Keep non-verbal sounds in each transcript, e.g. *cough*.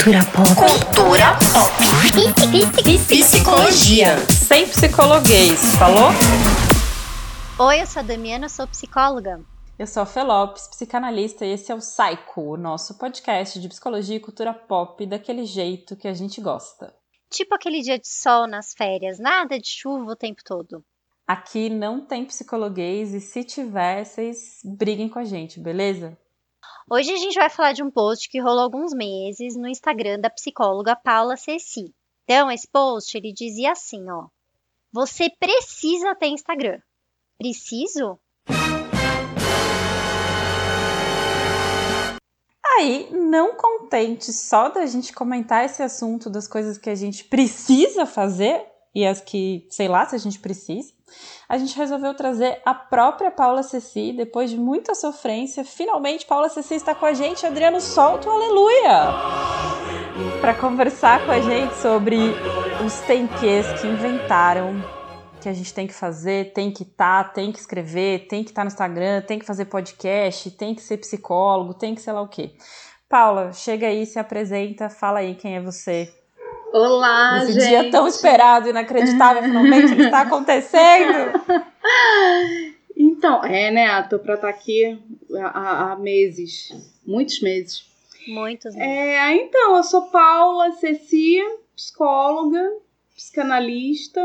Cultura pop. Cultura pop. Psicologia. Sem psicologuês, falou? Oi, eu sou a Damiana, sou psicóloga. Eu sou a Felopes, psicanalista, e esse é o Psycho, o nosso podcast de psicologia e cultura pop daquele jeito que a gente gosta. Tipo aquele dia de sol nas férias, nada de chuva o tempo todo. Aqui não tem psicologuês e se tiver, vocês briguem com a gente, beleza? Hoje a gente vai falar de um post que rolou alguns meses no Instagram da psicóloga Paula Ceci. Então, esse post ele dizia assim, ó: Você precisa ter Instagram. Preciso? Aí, não contente só da gente comentar esse assunto das coisas que a gente precisa fazer e as que, sei lá, se a gente precisa, a gente resolveu trazer a própria Paula Ceci, depois de muita sofrência. Finalmente, Paula Ceci está com a gente. Adriano, solta o aleluia! Para conversar com a gente sobre os tenques que inventaram que a gente tem que fazer, tem que estar, tá, tem que escrever, tem que estar tá no Instagram, tem que fazer podcast, tem que ser psicólogo, tem que sei lá o quê. Paula, chega aí, se apresenta, fala aí quem é você. Olá, Esse gente. dia tão esperado, inacreditável, finalmente ele está acontecendo. *laughs* Então, é, né? Tô pra estar tá aqui há, há, meses, muitos meses. Muitos meses. É, então, eu sou Paula Ceci, psicóloga, psicanalista.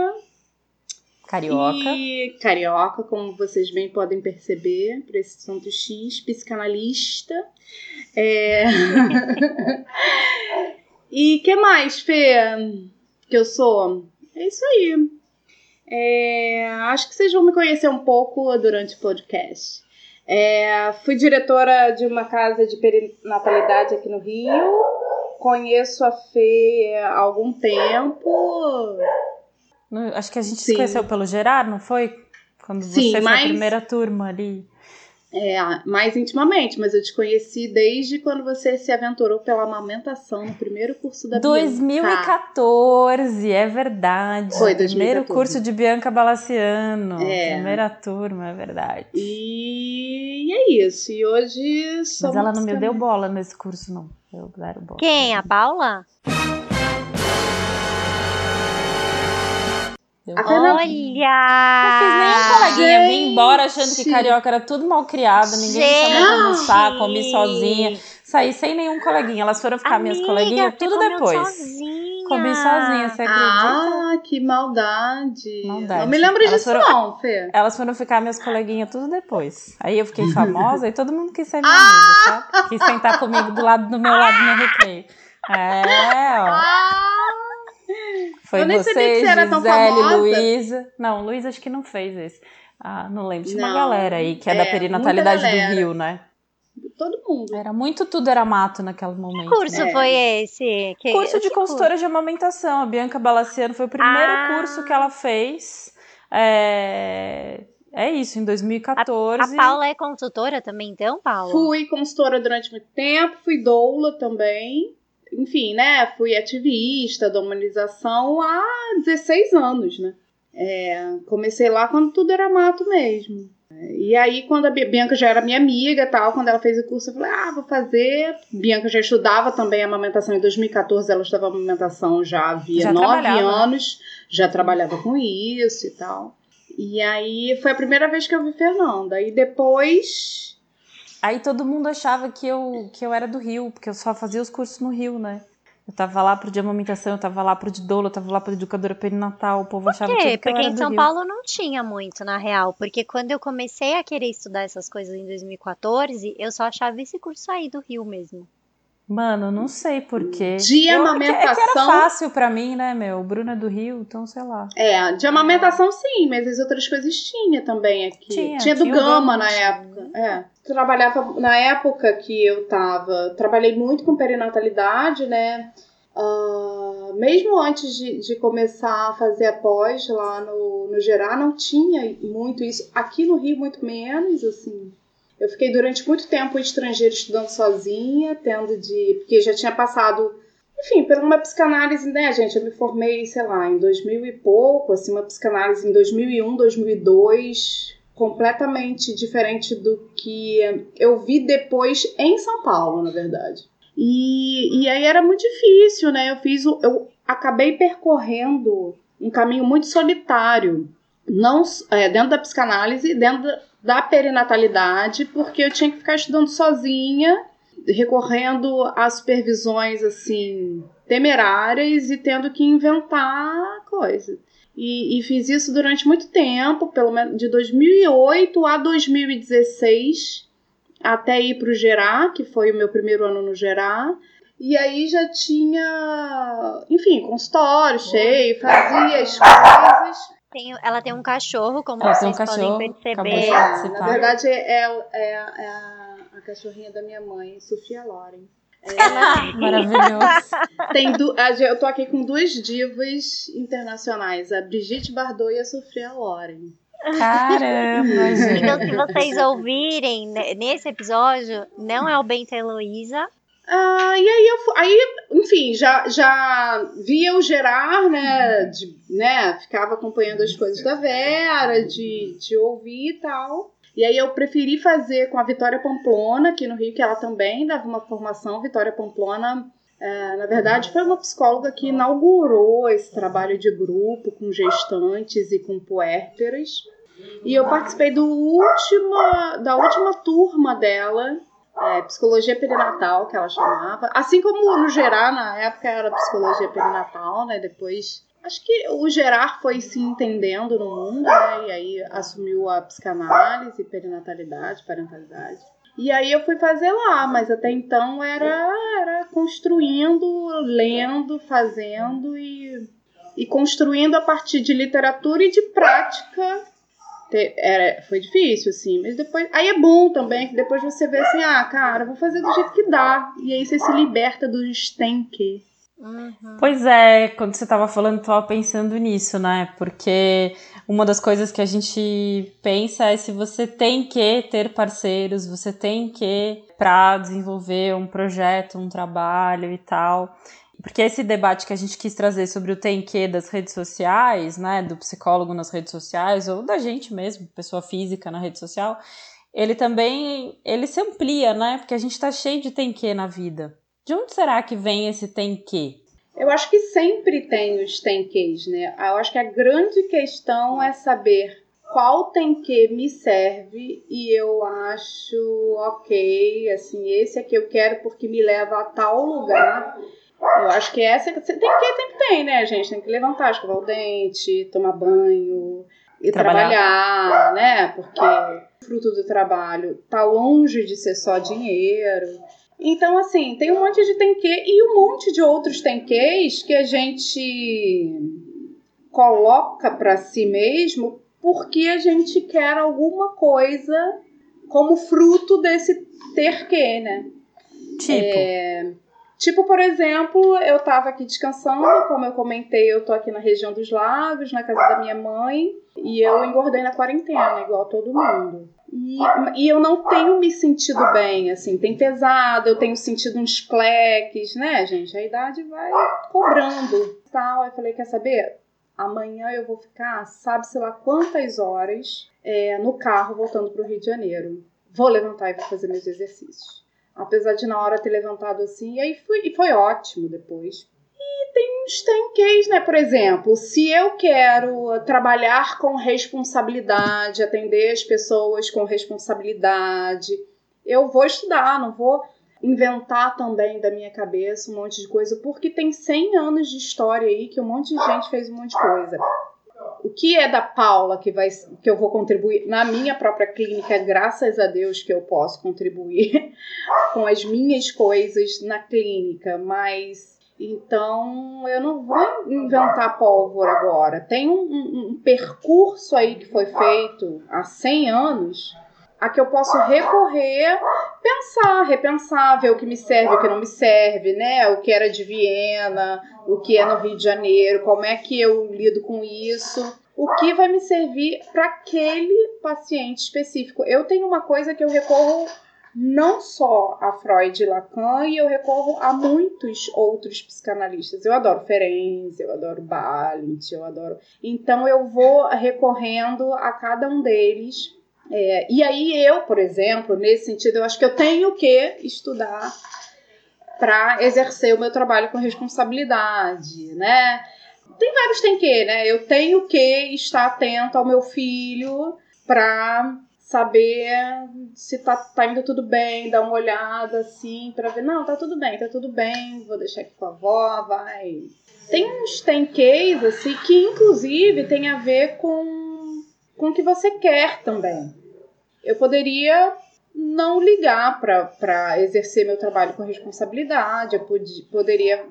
Carioca. E carioca, como vocês bem podem perceber, por esse santo X, psicanalista. É... *laughs* E que mais, Fê? Que eu sou? É isso aí. É, acho que vocês vão me conhecer um pouco durante o podcast. É, fui diretora de uma casa de perinatalidade aqui no Rio. Conheço a Fê há algum tempo. Acho que a gente Sim. se conheceu pelo Gerard, não foi? Quando você Sim, foi mas... a primeira turma ali. É, mais intimamente, mas eu te conheci desde quando você se aventurou pela amamentação no primeiro curso da 2014, Bianca. é verdade. Foi 2014. Primeiro curso de Bianca Balaciano. É. Primeira turma, é verdade. E, e é isso. E hoje Mas ela não me deu bola nesse curso, não. Eu zero bola. Quem? A Paula? Fernanda... Olha! Não fiz nenhum coleguinha, gente. vim embora achando que carioca era tudo mal criado, ninguém gente. sabia almoçar, comi sozinha. Saí sem nenhum coleguinha. Elas foram ficar Amiga, minhas coleguinhas tudo depois. Sozinha. Comi sozinha, você acredita? Ah, que maldade. maldade. Não me lembro elas disso, foram, não, Fê. Elas foram ficar minhas coleguinhas tudo depois. Aí eu fiquei *laughs* famosa e todo mundo quis ser minha amiga, sabe? Quis sentar comigo do lado do meu lado no recreio. É, ó. Ah. Foi eu nem você, sabia que você era tão Gisele, famosa. Luísa. Não, Luísa acho que não fez esse. Ah, não lembro. Tinha uma galera aí que é, da é, perinatalidade muita do. Rio, né? Todo mundo. Era muito tudo era mato naquele momento. Que curso É. foi esse? Que, Curso de que consultora de amamentação. A Bianca Balaciano foi o primeiro Ah. curso que ela fez. É... é isso, em 2014. A Paula é consultora também, então, Paula? Fui consultora durante muito tempo, fui doula também. Enfim, né? Fui ativista da humanização há 16 anos, né? É, comecei lá quando tudo era mato mesmo. E aí, quando a Bi- Bianca já era minha amiga e tal, quando ela fez o curso, eu falei, ah, vou fazer. Bianca já estudava também amamentação. Em 2014, ela estudava amamentação já havia nove né? anos. Já trabalhava com isso e tal. E aí, foi a primeira vez que eu vi Fernanda. E depois... Aí todo mundo achava que eu, que eu era do Rio, porque eu só fazia os cursos no Rio, né? Eu tava lá pro de amamentação, eu tava lá pro de doula, eu tava lá pro educadora perinatal, o povo achava Por tudo quê? que eu Porque era em do São Rio. Paulo não tinha muito, na real. Porque quando eu comecei a querer estudar essas coisas em 2014, eu só achava esse curso aí do Rio mesmo. Mano, não sei porquê. De Eu- é que- É que era amamentação- fácil pra mim, né, meu? O Bruno é do Rio, então sei lá. É, de amamentação sim, mas as outras coisas tinha também aqui. Tinha, do tinha Gama na tinha. época. É. Trabalhava na época que eu tava. Trabalhei muito com perinatalidade, né? Ah, mesmo antes de, de começar a fazer a pós lá no, no Gerar, não tinha muito isso. Aqui no Rio, muito menos, assim. Eu fiquei durante muito tempo estrangeiro estudando sozinha, tendo de. Porque já tinha passado enfim, por uma psicanálise, né, gente? Eu me formei, sei lá, em 2000 e pouco, assim, uma psicanálise em 2001, 2002, completamente diferente do que eu vi depois em São Paulo, na verdade. E, e aí era muito difícil, né? Eu fiz o, eu acabei percorrendo um caminho muito solitário, não é, dentro da psicanálise, dentro da, da perinatalidade, porque eu tinha que ficar estudando sozinha, recorrendo a supervisões assim temerárias e tendo que inventar coisas. E, e, fiz isso durante muito tempo, pelo menos de 2008 a 2016, até ir para o Gerá, que foi o meu primeiro ano no Gerá. E aí já tinha, enfim, consultório cheio, fazia as coisas. Tem, ela tem um cachorro, como ela vocês um cachorro, podem perceber. É, na verdade, é, é, é, a, a, cachorrinha da minha mãe, Sofia Loren. É, Maravilhoso. Tem du eu tô aqui com duas divas internacionais, a Brigitte Bardot e a Sofia Loren. Caramba, gente. Então, se vocês ouvirem nesse episódio, não é o Bento Heloísa, ah, e aí eu aí, enfim, já, já via o gerar, né? De, né? Ficava acompanhando as coisas da Vera, de, de ouvir e tal. E aí eu preferi fazer com a Vitória Pamplona, aqui no Rio, que ela também dava uma formação. Vitória Pamplona, é, na verdade, foi uma psicóloga que inaugurou esse trabalho de grupo com gestantes e com puérperas. E eu participei do última, da última turma dela, é, psicologia perinatal, que ela chamava. Assim como no gerar, na época era psicologia perinatal, né? Depois. Acho que o gerar foi se entendendo no mundo, né? E aí assumiu a psicanálise, perinatalidade, parentalidade. E aí eu fui fazer lá, mas até então era, era construindo, lendo, fazendo e, e construindo a partir de literatura e de prática era, foi difícil, assim, mas depois. Aí é bom também, que depois você vê assim, ah, cara, vou fazer do jeito que dá. E aí você se liberta do tem que. Uhum. Pois é, quando você tava falando, eu tava pensando nisso, né? Porque uma das coisas que a gente pensa é se você tem que ter parceiros, você tem que para desenvolver um projeto, um trabalho e tal. Porque esse debate que a gente quis trazer sobre o tem que das redes sociais, né, do psicólogo nas redes sociais, ou da gente mesmo, pessoa física na rede social, ele também ele se amplia, né? Porque a gente tá cheio de tem que na vida. De onde será que vem esse tem que? Eu acho que sempre tem os tem que's, né? Eu acho que a grande questão é saber qual tem que me serve e eu acho ok, assim, esse aqui eu quero porque me leva a tal lugar eu acho que essa tem que sempre tem, né, gente? Tem que levantar, escovar o dente, tomar banho e trabalhar, trabalhar né? Porque o fruto do trabalho tá longe de ser só dinheiro. Então, assim, tem um monte de tenquê e um monte de outros tenquês que a gente coloca para si mesmo porque a gente quer alguma coisa como fruto desse ter que, né? Tipo. É, Tipo, por exemplo, eu tava aqui descansando, como eu comentei, eu tô aqui na região dos lagos, na casa da minha mãe, e eu engordei na quarentena, igual todo mundo. E, e eu não tenho me sentido bem, assim, tem pesado, eu tenho sentido uns cleques, né, gente? A idade vai cobrando tal. Aí eu falei, quer saber? Amanhã eu vou ficar, sabe-se lá quantas horas, é, no carro voltando pro Rio de Janeiro. Vou levantar e vou fazer meus exercícios. Apesar de na hora ter levantado assim, e aí foi, e foi ótimo depois. E tem uns tanques, né? Por exemplo, se eu quero trabalhar com responsabilidade, atender as pessoas com responsabilidade, eu vou estudar, não vou inventar também da minha cabeça um monte de coisa, porque tem 100 anos de história aí que um monte de gente fez um monte de coisa o que é da Paula que, vai, que eu vou contribuir na minha própria clínica, graças a Deus que eu posso contribuir *laughs* com as minhas coisas na clínica, mas então eu não vou inventar pólvora agora. Tem um, um, um percurso aí que foi feito há 100 anos a que eu posso recorrer, pensar, repensar, ver o que me serve, o que não me serve, né? O que era de Viena, o que é no Rio de Janeiro, como é que eu lido com isso, o que vai me servir para aquele paciente específico. Eu tenho uma coisa que eu recorro não só a Freud e Lacan, e eu recorro a muitos outros psicanalistas. Eu adoro Ferenc, eu adoro Balint, eu adoro. Então eu vou recorrendo a cada um deles é, e aí eu, por exemplo, nesse sentido, eu acho que eu tenho que estudar para exercer o meu trabalho com responsabilidade, né? Tem vários tem que, né? Eu tenho que estar atento ao meu filho para saber se tá, tá indo tudo bem, dar uma olhada assim, para ver, não, tá tudo bem, tá tudo bem, vou deixar aqui com a avó, vai. Tem uns tem case assim que inclusive tem a ver com com o que você quer também. Eu poderia não ligar para exercer meu trabalho com responsabilidade, eu pod poderia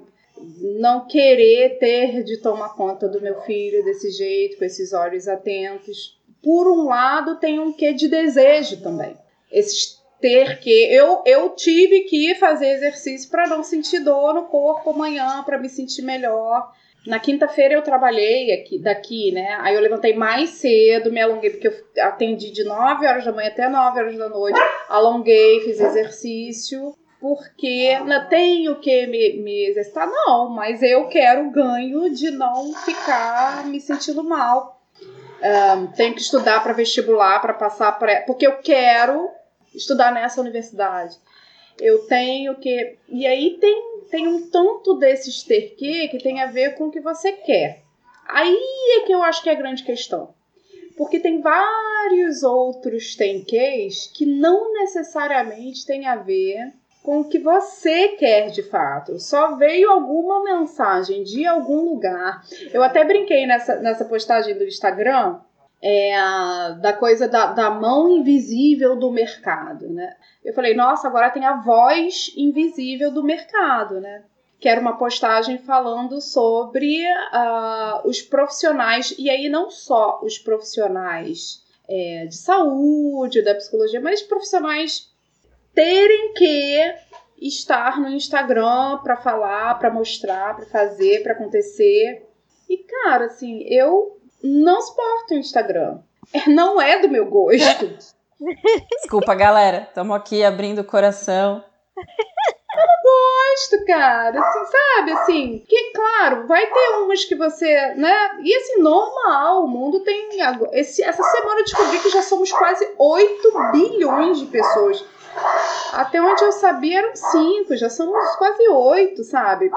não querer ter de tomar conta do meu filho desse jeito, com esses olhos atentos. Por um lado, tem um quê de desejo também. Esse ter que. Eu, eu tive que fazer exercício para não sentir dor no corpo amanhã, para me sentir melhor. Na quinta-feira eu trabalhei aqui, daqui, né? Aí eu levantei mais cedo, me alonguei, porque eu atendi de 9 horas da manhã até 9 horas da noite. Alonguei, fiz exercício porque não tenho que me, me exercitar, não, mas eu quero ganho de não ficar me sentindo mal. Um, tenho que estudar para vestibular, para passar para. Porque eu quero estudar nessa universidade. Eu tenho que. E aí tem, tem um tanto desses ter que que tem a ver com o que você quer. Aí é que eu acho que é a grande questão. Porque tem vários outros tem que não necessariamente tem a ver com o que você quer de fato. Só veio alguma mensagem de algum lugar. Eu até brinquei nessa, nessa postagem do Instagram é, da coisa da, da mão invisível do mercado, né? Eu falei, nossa, agora tem a voz invisível do mercado, né? Que era uma postagem falando sobre uh, os profissionais, e aí não só os profissionais é, de saúde, da psicologia, mas profissionais terem que estar no Instagram para falar, para mostrar, para fazer, para acontecer. E cara, assim, eu não suporto o Instagram. Não é do meu gosto. *laughs* Desculpa, galera. Estamos aqui abrindo o coração. Eu não gosto, cara. Assim, sabe, assim, que claro, vai ter umas que você, né? E assim, normal, o mundo tem. Esse, essa semana eu descobri que já somos quase 8 bilhões de pessoas. Até onde eu sabia eram cinco, já somos quase oito, sabe?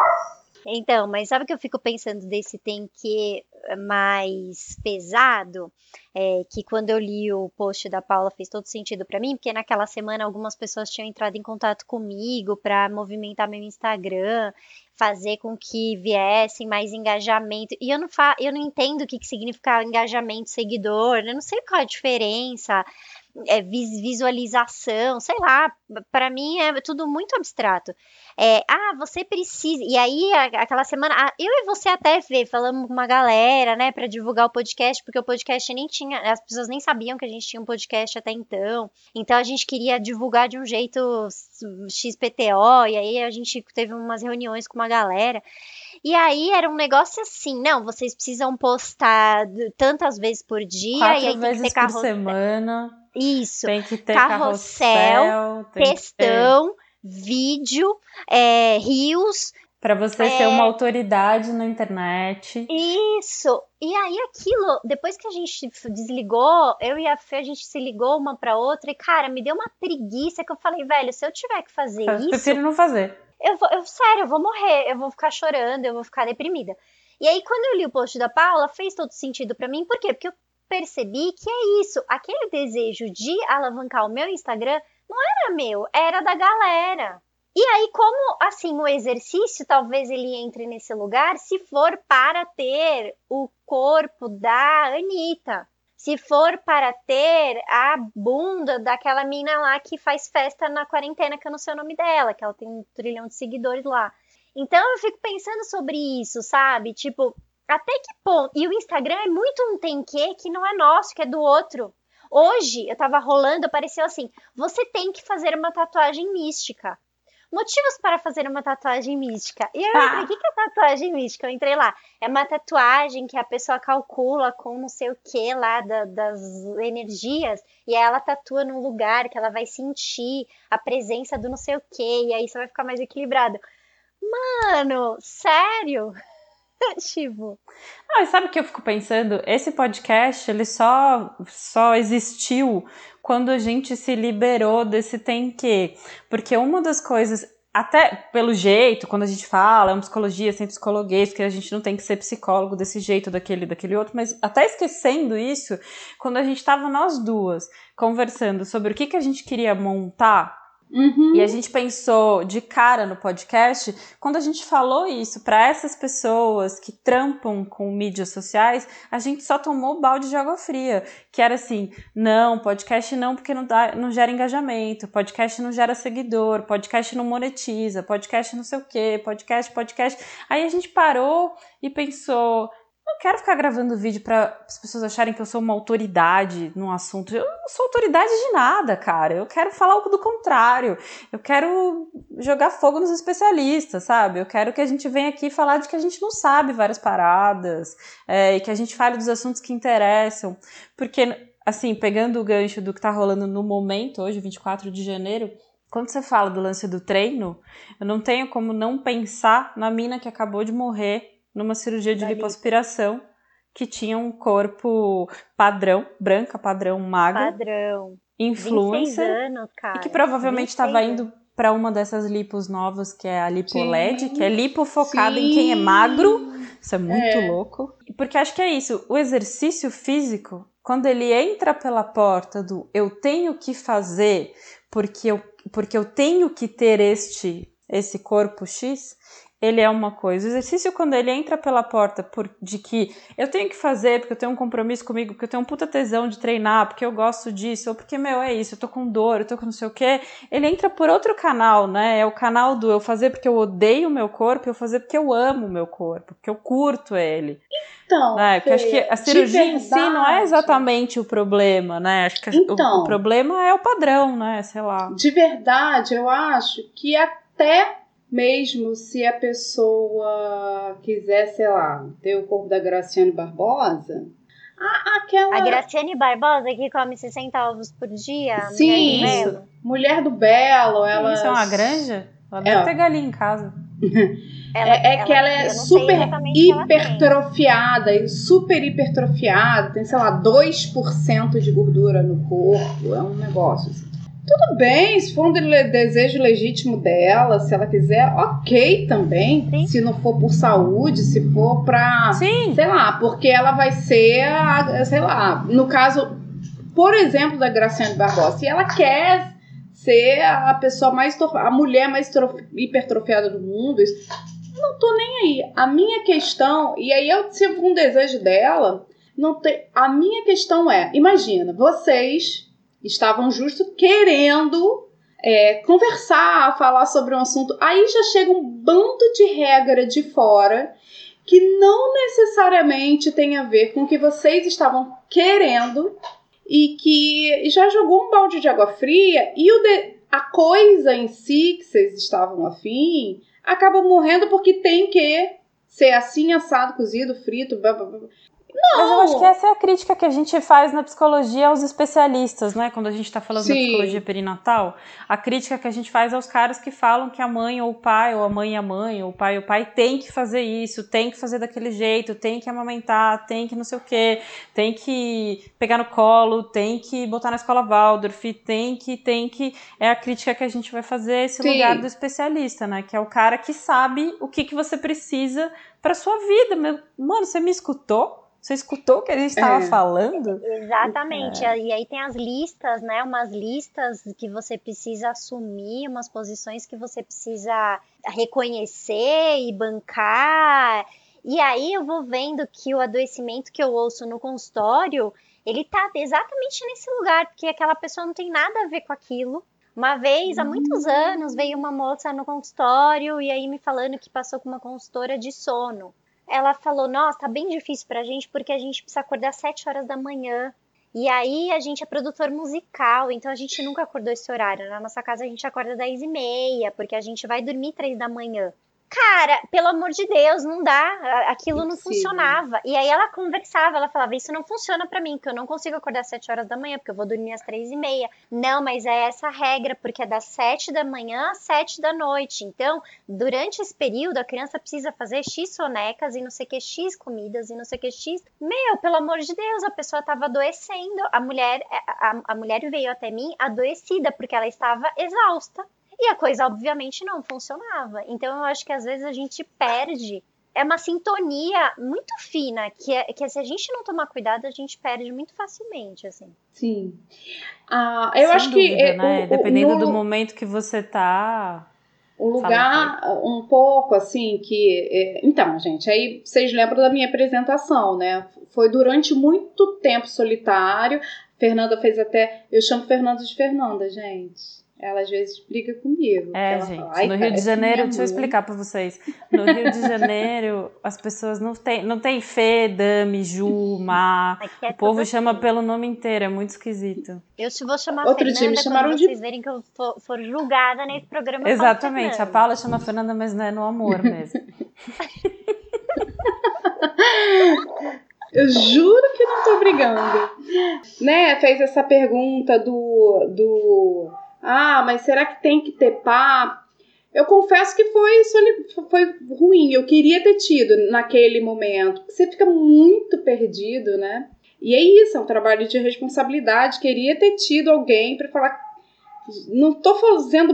Então, mas sabe o que eu fico pensando desse tem que mais pesado? É, que quando eu li o post da Paula fez todo sentido para mim, porque naquela semana algumas pessoas tinham entrado em contato comigo para movimentar meu Instagram, fazer com que viessem mais engajamento. E eu não, fa eu não entendo o que, que significa engajamento seguidor, eu não sei qual a diferença é, visualização, sei lá, para mim é tudo muito abstrato. É, ah, você precisa. E aí, aquela semana, eu e você até vê, falamos com uma galera, né, para divulgar o podcast, porque o podcast nem tinha, as pessoas nem sabiam que a gente tinha um podcast até então. Então a gente queria divulgar de um jeito XPTO, e aí a gente teve umas reuniões com uma galera. E aí era um negócio assim, não, vocês precisam postar tantas vezes por dia Quatro e aí vezes tem que ter por semana. Isso. Tem que ter carrossel, carrossel textão, vídeo, é, rios. Para você é... ser uma autoridade na internet. Isso. E aí aquilo, depois que a gente desligou, eu e a Fê, a gente se ligou uma para outra e, cara, me deu uma preguiça que eu falei, velho, se eu tiver que fazer eu isso... prefiro não fazer. Eu, vou, eu, sério, eu vou morrer, eu vou ficar chorando, eu vou ficar deprimida. E aí, quando eu li o post da Paula, fez todo sentido para mim. Por quê? Porque eu percebi que é isso. Aquele desejo de alavancar o meu Instagram não era meu, era da galera. E aí, como assim o exercício talvez ele entre nesse lugar se for para ter o corpo da Anitta. Se for para ter a bunda daquela mina lá que faz festa na quarentena, que eu não sei o nome dela, que ela tem um trilhão de seguidores lá. Então eu fico pensando sobre isso, sabe? Tipo, até que ponto? E o Instagram é muito um tem que que não é nosso, que é do outro. Hoje eu tava rolando, apareceu assim: você tem que fazer uma tatuagem mística. Motivos para fazer uma tatuagem mística. E eu entrei, o que é tatuagem mística? Eu entrei lá. É uma tatuagem que a pessoa calcula com não sei o que lá da, das energias. E aí ela tatua num lugar que ela vai sentir a presença do não sei o que. E aí você vai ficar mais equilibrado. Mano, sério? *laughs* tipo. Ah, sabe o que eu fico pensando? Esse podcast, ele só, só existiu quando a gente se liberou desse tem que. Porque uma das coisas. até pelo jeito, quando a gente fala, é uma psicologia sem psicologuês, que a gente não tem que ser psicólogo desse jeito, daquele, daquele outro, mas até esquecendo isso, quando a gente estava nós duas conversando sobre o que, que a gente queria montar Uhum. e a gente pensou de cara no podcast, quando a gente falou isso para essas pessoas que trampam com mídias sociais, a gente só tomou balde de água fria, que era assim, não, podcast não porque não, dá, não gera engajamento, podcast não gera seguidor, podcast não monetiza, podcast não sei o quê, podcast, podcast. Aí a gente parou e pensou, não quero ficar gravando vídeo para as pessoas acharem que eu sou uma autoridade num assunto. Eu não sou autoridade de nada, cara. Eu quero falar algo do contrário. Eu quero jogar fogo nos especialistas, sabe? Eu quero que a gente venha aqui falar de que a gente não sabe várias paradas é, e que a gente fale dos assuntos que interessam. Porque, assim, pegando o gancho do que tá rolando no momento, hoje, 24 de janeiro, quando você fala do lance do treino, eu não tenho como não pensar na mina que acabou de morrer numa cirurgia de lipoaspiração que tinha um corpo padrão, branca, padrão, magra, Padrão. 26 influencer, anos, cara. e que provavelmente 26 estava indo para uma dessas lipos novas, que é a LipoLED, Sim, que é lipo focada em quem é magro. Isso é muito É. louco. Porque acho que é isso, o exercício físico, quando ele entra pela porta do eu tenho que fazer porque eu, porque eu tenho que ter este esse corpo X, ele é uma coisa. O exercício, quando ele entra pela porta por, de que eu tenho que fazer, porque eu tenho um compromisso comigo, porque eu tenho um puta tesão de treinar, porque eu gosto disso, ou porque, meu, é isso, eu tô com dor, eu tô com não sei o quê, ele entra por outro canal, né? É o canal do eu fazer porque eu odeio o meu corpo, eu fazer porque eu amo o meu corpo, porque eu curto ele. Então, Né? Porque eu acho que a cirurgia em si não é verdade- exatamente o problema, né? Acho que o- Então. o, problema é o padrão, né? Sei lá. De verdade, eu acho que até mesmo se a pessoa quiser, sei lá, ter o corpo da Graciane Barbosa, a- aquela A Graciane Barbosa que come 60 ovos por dia. Sim, mulher do isso. Belo, mulher do Belo, ela. Isso é uma granja? Ela É. deve ter galinha em casa. *laughs* ela- É, é que ela é super ela hipertrofiada e super hipertrofiada, tem, sei lá, 2% de gordura no corpo, é um negócio assim. Tudo bem, se for um desejo legítimo dela, se ela quiser, ok também. Sim. Se não for por saúde, se for pra. Sim. Sei lá, porque ela vai ser, a, sei lá, no caso, por exemplo, da Graciane Barbosa, se ela quer ser a pessoa mais, a mulher mais tro- hipertrofiada do mundo, isso- não tô nem aí. A minha questão, e aí eu, se for um desejo dela, não tem, a minha questão é, imagina, vocês estavam justo querendo é, conversar, falar sobre um assunto, aí já chega um bando de regra de fora que não necessariamente tem a ver com o que vocês estavam querendo e que já jogou um balde de água fria e o de- a coisa em si que vocês estavam afim acaba morrendo porque tem que ser assim, assado, cozido, frito, blá, blá, blá. Mas eu acho que essa é a crítica que a gente faz na psicologia aos especialistas, né? Quando a gente tá falando da Sim. psicologia perinatal, a crítica que a gente faz aos caras que falam que a mãe ou o pai, ou a mãe e a mãe, ou o pai e o pai tem que fazer isso, tem que fazer daquele jeito, tem que amamentar, tem que não sei o quê, tem que pegar no colo, tem que botar na escola Waldorf, tem que, tem que. É a crítica que a gente vai fazer esse Sim. lugar do especialista, né? Que é o cara que sabe o que, que você precisa pra sua vida. Mano, você me escutou? Você escutou o que a gente estava É. falando? Exatamente. É. E aí tem as listas, né? Umas listas que você precisa assumir, umas posições que você precisa reconhecer e bancar. E aí eu vou vendo que o adoecimento que eu ouço no consultório, ele tá exatamente nesse lugar, porque aquela pessoa não tem nada a ver com aquilo. Uma vez, há muitos anos, veio uma moça no consultório e aí me falando que passou com uma consultora de sono ela falou: Nossa, tá bem difícil pra gente porque a gente precisa acordar às 7 horas da manhã. E aí a gente é produtor musical, então a gente nunca acordou esse horário. Na nossa casa a gente acorda às 10 e meia, porque a gente vai dormir 3 da manhã. Cara, pelo amor de Deus, não dá. Aquilo não funcionava. E aí ela conversava, ela falava: Isso não funciona pra mim, porque eu não consigo acordar às 7 horas da manhã, porque eu vou dormir às 3 e meia. Não, mas é essa a regra, porque é das 7 da manhã às 7 da noite. Então, durante esse período, a criança precisa fazer X sonecas e não sei o que, X comidas e não sei o que, X. Meu, pelo amor de Deus, a pessoa estava adoecendo. A mulher, a, a mulher veio até mim adoecida, porque ela estava exausta. E a coisa, obviamente, não funcionava. Então, eu acho que às vezes a gente perde. É uma sintonia muito fina, que, é, que se a gente não tomar cuidado, a gente perde muito facilmente, assim. Sim. Ah, eu Sem acho dúvida, que. é, né? o- Dependendo no- do momento que você tá. Um lugar um pouco assim que. é, então, gente, aí vocês lembram da minha apresentação, né? Foi durante muito tempo solitário. Fernanda fez até. Eu chamo Fernanda de Fernanda, gente. Ela às vezes briga comigo. É, gente. fala, "Ai, no Rio de Janeiro, minha deixa eu mãe." explicar pra vocês. No Rio de *laughs* Janeiro, as pessoas não têm, não tem Fê, Dami, Ju. Aqui é O povo chama assim. pelo nome inteiro, é muito esquisito. Eu se vou chamar Outro Fernanda dia me chamaram quando de- vocês verem que eu for, for julgada nesse programa. Exatamente. A. Paula chama Fernanda, mas não é no amor mesmo. *laughs* Eu juro que não tô brigando. Né? Fez essa pergunta do. do ah, mas será que tem que ter pá? Eu confesso que foi, foi ruim. Eu queria ter tido naquele momento. Você fica muito perdido, né? E é isso, é um trabalho de responsabilidade. Queria ter tido alguém para falar. Não tô fazendo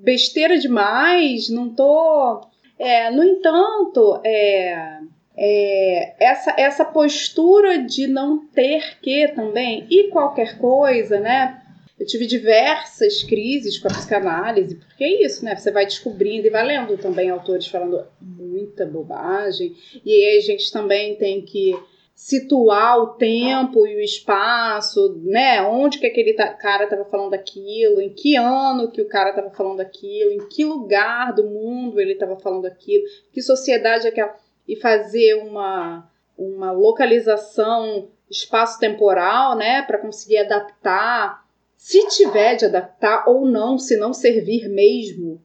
besteira demais, não tô. É, no entanto, é, é, essa, essa postura de não ter que também, e qualquer coisa, né? Eu tive diversas crises com a psicanálise, porque é isso, né? Você vai descobrindo e vai lendo também autores falando muita bobagem, e aí a gente também tem que situar o tempo e o espaço, né? Onde que aquele cara estava falando aquilo, em que ano que o cara estava falando aquilo, em que lugar do mundo ele estava falando aquilo, que sociedade é aquela e fazer uma, uma localização espaço-temporal, né, para conseguir adaptar, se tiver de adaptar ou não, se não servir mesmo,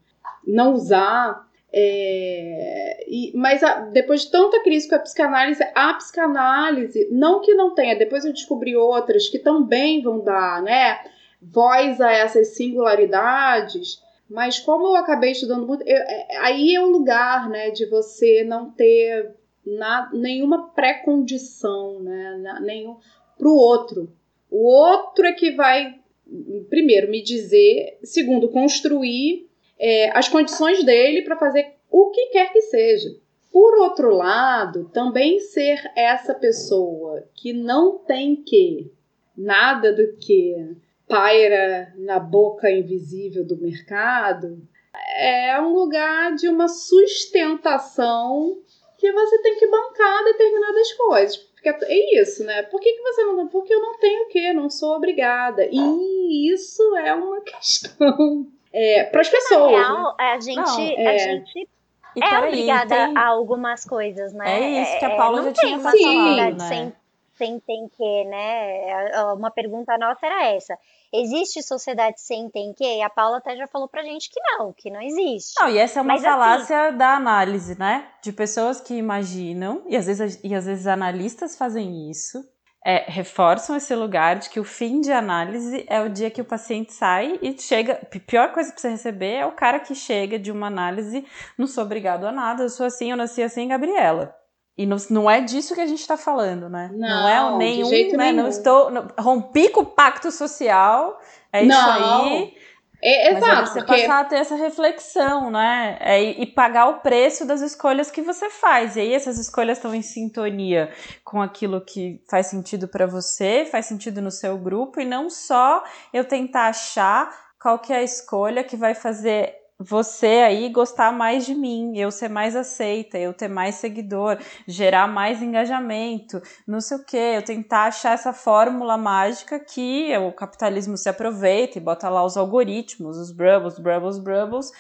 não usar. É, e- mas a- depois de tanta crise com a psicanálise, a psicanálise, não que não tenha, depois eu descobri outras que também vão dar, né, voz a essas singularidades, mas como eu acabei estudando muito, eu- é- aí é o lugar, né, de você não ter na- nenhuma pré-condição, né, nenhum pro outro. O outro é que vai, primeiro, me dizer, segundo, construir é, as condições dele para fazer o que quer que seja. Por outro lado, também ser essa pessoa que não tem que nada do que paira na boca invisível do mercado é um lugar de uma sustentação que você tem que bancar determinadas coisas. Porque é isso, né? Por que, que você não. Porque eu não tenho o quê? Não sou obrigada. E isso é uma *laughs* questão. É, para as Na pessoas. né? real, a gente, Não, a é. gente E é peraí, obrigada tem- a algumas coisas, né? É isso que a É, Paula não já tinha falado, né? Sem, tem que, né? É, Uma pergunta nossa era essa. Existe sociedade sem tem que? E a Paula até já falou pra gente que não, que não existe. Não, e essa é uma Mas, assim- falácia da análise, né? De pessoas que imaginam, e às vezes, e às vezes analistas fazem isso, é, reforçam esse lugar de que o fim de análise é o dia que o paciente sai e chega. A pior coisa pra você receber é o cara que chega de uma análise, não sou obrigado a nada, eu sou assim, eu nasci assim, Gabriela. E não, não é disso que a gente tá falando, né? Não, é o de nenhum, jeito né? Não nenhum. estou. não- rompi com o pacto social. É isso Não, aí. É, Mas é exato, você porque passar a ter essa reflexão, né? É, e, e pagar o preço das escolhas que você faz. E aí essas escolhas estão em sintonia com aquilo que faz sentido para você, faz sentido no seu grupo, e não só eu tentar achar qual que é a escolha que vai fazer você aí gostar mais de mim, eu ser mais aceita, eu ter mais seguidor, gerar mais engajamento, não sei o que, eu tentar achar essa fórmula mágica que o capitalismo se aproveita e bota lá os algoritmos, os brubbles, brubbles, brubbles,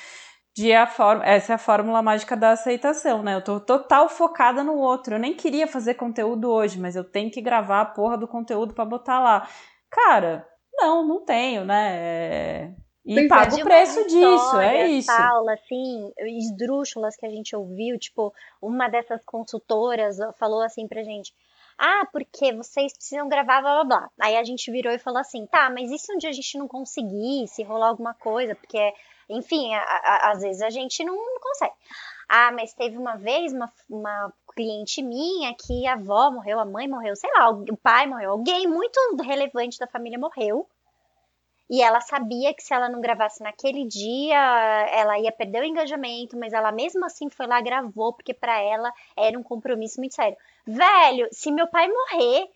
de a forma, essa é a fórmula mágica da aceitação, né? Eu tô total focada no outro. Eu nem queria fazer conteúdo hoje, mas eu tenho que gravar a porra do conteúdo para botar lá. Cara, não, não tenho, né? É... E Pois é. pago de o preço disso, é isso. Paula, assim, esdrúxulas que a gente ouviu, tipo, uma dessas consultoras falou assim pra gente, ah, porque vocês precisam gravar blá blá blá. Aí a gente virou e falou assim, tá, mas e se um dia a gente não conseguir, se rolar alguma coisa, porque, enfim, a- a- às vezes a gente não, não consegue. Ah, mas teve uma vez uma, uma cliente minha que a avó morreu, a mãe morreu, sei lá, o pai morreu, alguém muito relevante da família morreu. E ela sabia que se ela não gravasse naquele dia, ela ia perder o engajamento, mas ela mesmo assim foi lá gravou, porque para ela era um compromisso muito sério. Velho, se meu pai morrer,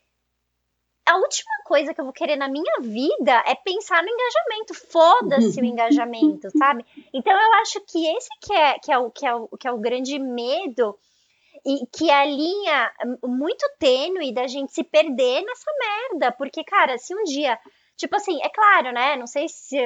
a última coisa que eu vou querer na minha vida é pensar no engajamento. Foda-se o *laughs* engajamento, sabe? Então eu acho que esse que é, que é, o, que é, o, que é o grande medo e que é a linha muito tênue da gente se perder nessa merda. Porque, cara, se um dia. Tipo assim, é claro, né? Não sei se.